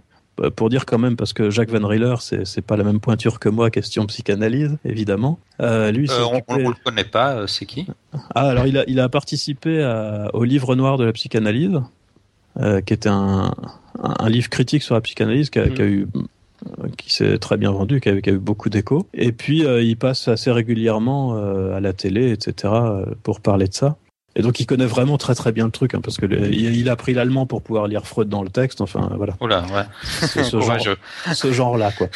Speaker 3: pour dire quand même, parce que Jacques Van Riller, c'est pas la même pointure que moi, question psychanalyse, évidemment.
Speaker 2: Euh, lui, euh, on, ne le connaît pas, euh, c'est qui?
Speaker 3: Ah, alors il a, il a participé à, au livre noir de la psychanalyse, euh, qui était un, un, livre critique sur la psychanalyse qui a, qui a mm. eu qui s'est très bien vendu, qui a, qui a eu beaucoup d'écho. Et puis, il passe assez régulièrement à la télé, etc., pour parler de ça. Et donc il connaît vraiment très très bien le truc, hein, parce que il, a appris l'allemand pour pouvoir lire Freud dans le texte. Enfin voilà.
Speaker 2: Oula, ouais.
Speaker 3: ce, genre, ce genre-là quoi.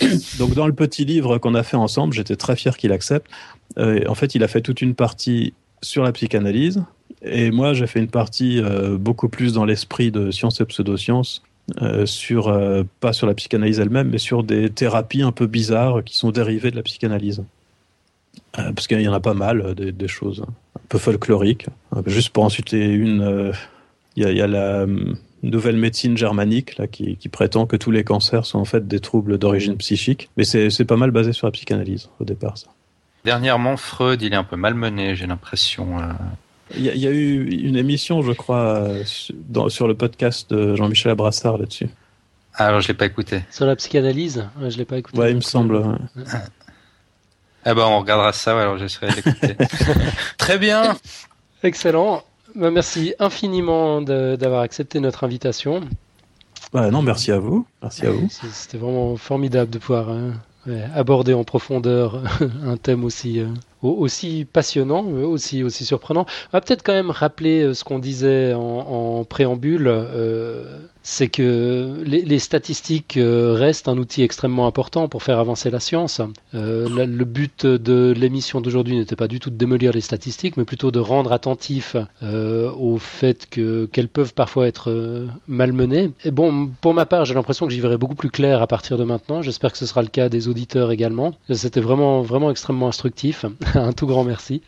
Speaker 3: donc dans le petit livre qu'on a fait ensemble, j'étais très fier qu'il accepte. Euh, en fait, il a fait toute une partie sur la psychanalyse, et moi j'ai fait une partie euh, beaucoup plus dans l'esprit de sciences et pseudosciences. Euh, sur euh, pas sur la psychanalyse elle-même, mais sur des thérapies un peu bizarres qui sont dérivées de la psychanalyse. Euh, parce qu'il y en a pas mal, des, des, choses un peu folkloriques. Euh, juste pour en citer une, il y, y, a la nouvelle médecine germanique là, qui, qui, prétend que tous les cancers sont en fait des troubles d'origine psychique. Mais c'est pas mal basé sur la psychanalyse au départ. Ça.
Speaker 2: Dernièrement, Freud, il est un peu malmené, j'ai l'impression.
Speaker 3: Il y, a, y, a eu une émission, je crois, dans, sur le podcast de Jean-Michel Abrassard là-dessus.
Speaker 2: Ah, alors, je l'ai pas écouté.
Speaker 1: Sur la psychanalyse Je l'ai pas écouté.
Speaker 3: Ouais, il me semble. Ouais.
Speaker 2: Eh ben, on regardera ça, alors j'essaierai d'écouter. Très bien.
Speaker 1: Excellent. Ben, merci infiniment d'avoir accepté notre invitation.
Speaker 3: Bah, non, merci à vous. Merci à vous.
Speaker 1: C'était vraiment formidable de pouvoir hein, ouais, aborder en profondeur un thème aussi, euh, aussi passionnant, aussi aussi surprenant. On va peut-être quand même rappeler ce qu'on disait en, en préambule c'est que les, statistiques euh, restent un outil extrêmement important pour faire avancer la science. Euh, le but de l'émission d'aujourd'hui n'était pas du tout de démolir les statistiques, mais plutôt de rendre attentif euh, au fait que qu'elles peuvent parfois être malmenées. Et bon, pour ma part, j'ai l'impression que j'y verrai beaucoup plus clair à partir de maintenant. J'espère que ce sera le cas des auditeurs également. C'était vraiment vraiment extrêmement instructif. un tout grand merci.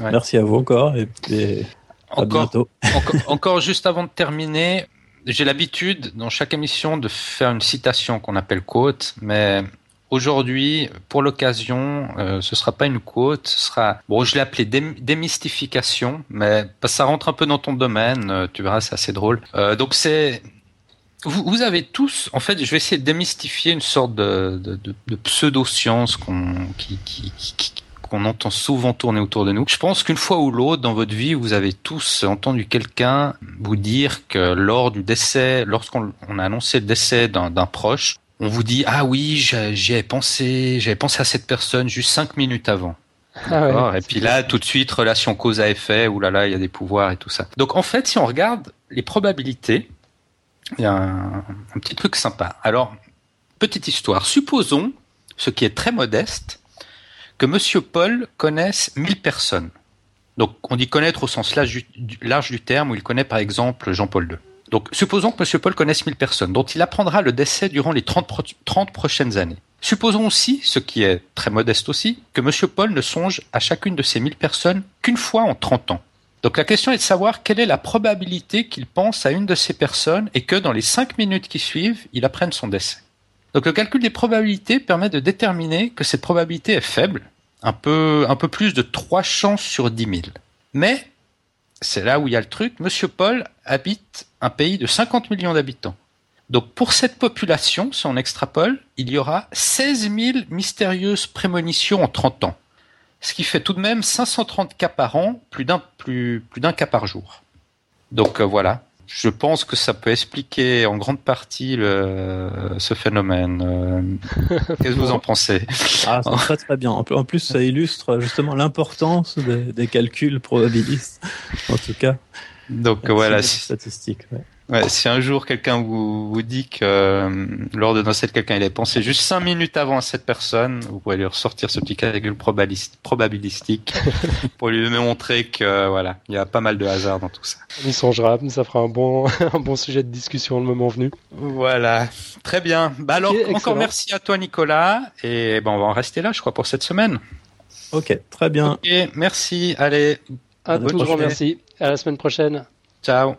Speaker 3: Merci à vous encore et, à bientôt.
Speaker 2: encore, encore juste avant de terminer, j'ai l'habitude dans chaque émission de faire une citation qu'on appelle quote, mais aujourd'hui, pour l'occasion, euh, ce sera pas une quote, ce sera bon, je l'ai appelé démystification, mais ça rentre un peu dans ton domaine, euh, tu verras, c'est assez drôle. Euh, donc c'est vous, avez tous, en fait, je vais essayer de démystifier une sorte de, pseudo-science qui, qui, qu'on entend souvent tourner autour de nous. Je pense qu'une fois ou l'autre dans votre vie, vous avez tous entendu quelqu'un vous dire que lors du décès, lorsqu'on a annoncé le décès d'un proche, on vous dit ah oui, j'y pensé, j'avais pensé à cette personne juste cinq minutes avant. Ah et puis là, tout de suite, relation cause à effet, ou là là, il y a des pouvoirs et tout ça. Donc en fait, si on regarde les probabilités, il y a un, un petit truc sympa. Alors, petite histoire. Supposons, ce qui est très modeste, que Monsieur Paul connaisse 1000 personnes. Donc on dit connaître au sens large du, terme, où il connaît par exemple Jean-Paul II. Donc supposons que Monsieur Paul connaisse 1000 personnes, dont il apprendra le décès durant les 30, 30 prochaines années. Supposons aussi, ce qui est très modeste aussi, que Monsieur Paul ne songe à chacune de ces 1000 personnes qu'une fois en 30 ans. Donc la question est de savoir quelle est la probabilité qu'il pense à une de ces personnes et que dans les 5 minutes qui suivent, il apprenne son décès. Donc le calcul des probabilités permet de déterminer que cette probabilité est faible, un peu, plus de 3 chances sur 10 000. Mais, c'est là où il y a le truc, Monsieur Paul habite un pays de 50 millions d'habitants. Donc pour cette population, si on extrapole, il y aura 16 000 mystérieuses prémonitions en 30 ans. Ce qui fait tout de même 530 cas par an, plus d'un plus, cas par jour. Donc euh, voilà, je pense que ça peut expliquer en grande partie le, ce phénomène. Euh, qu'est-ce que vous en pensez?
Speaker 3: Ah, c'est très très bien. En plus, ça illustre justement l'importance des, des, calculs probabilistes, en tout cas.
Speaker 2: Donc voilà,
Speaker 3: statistiques. Ouais.
Speaker 2: Ouais, si un jour quelqu'un vous, vous dit que euh, lors de notre quelqu'un il a pensé juste 5 minutes avant à cette personne, vous pouvez lui ressortir ce petit calcul probabilistique pour lui montrer que voilà, il y a pas mal de hasard dans tout ça.
Speaker 1: Il songera, ça fera un bon un bon sujet de discussion le moment venu.
Speaker 2: Voilà, très bien. Bah alors encore merci à toi Nicolas et ben on va en rester là je crois pour cette semaine.
Speaker 3: Ok, très bien.
Speaker 2: Ok, merci. Allez,
Speaker 1: à toujours merci. À la semaine prochaine.
Speaker 2: Ciao.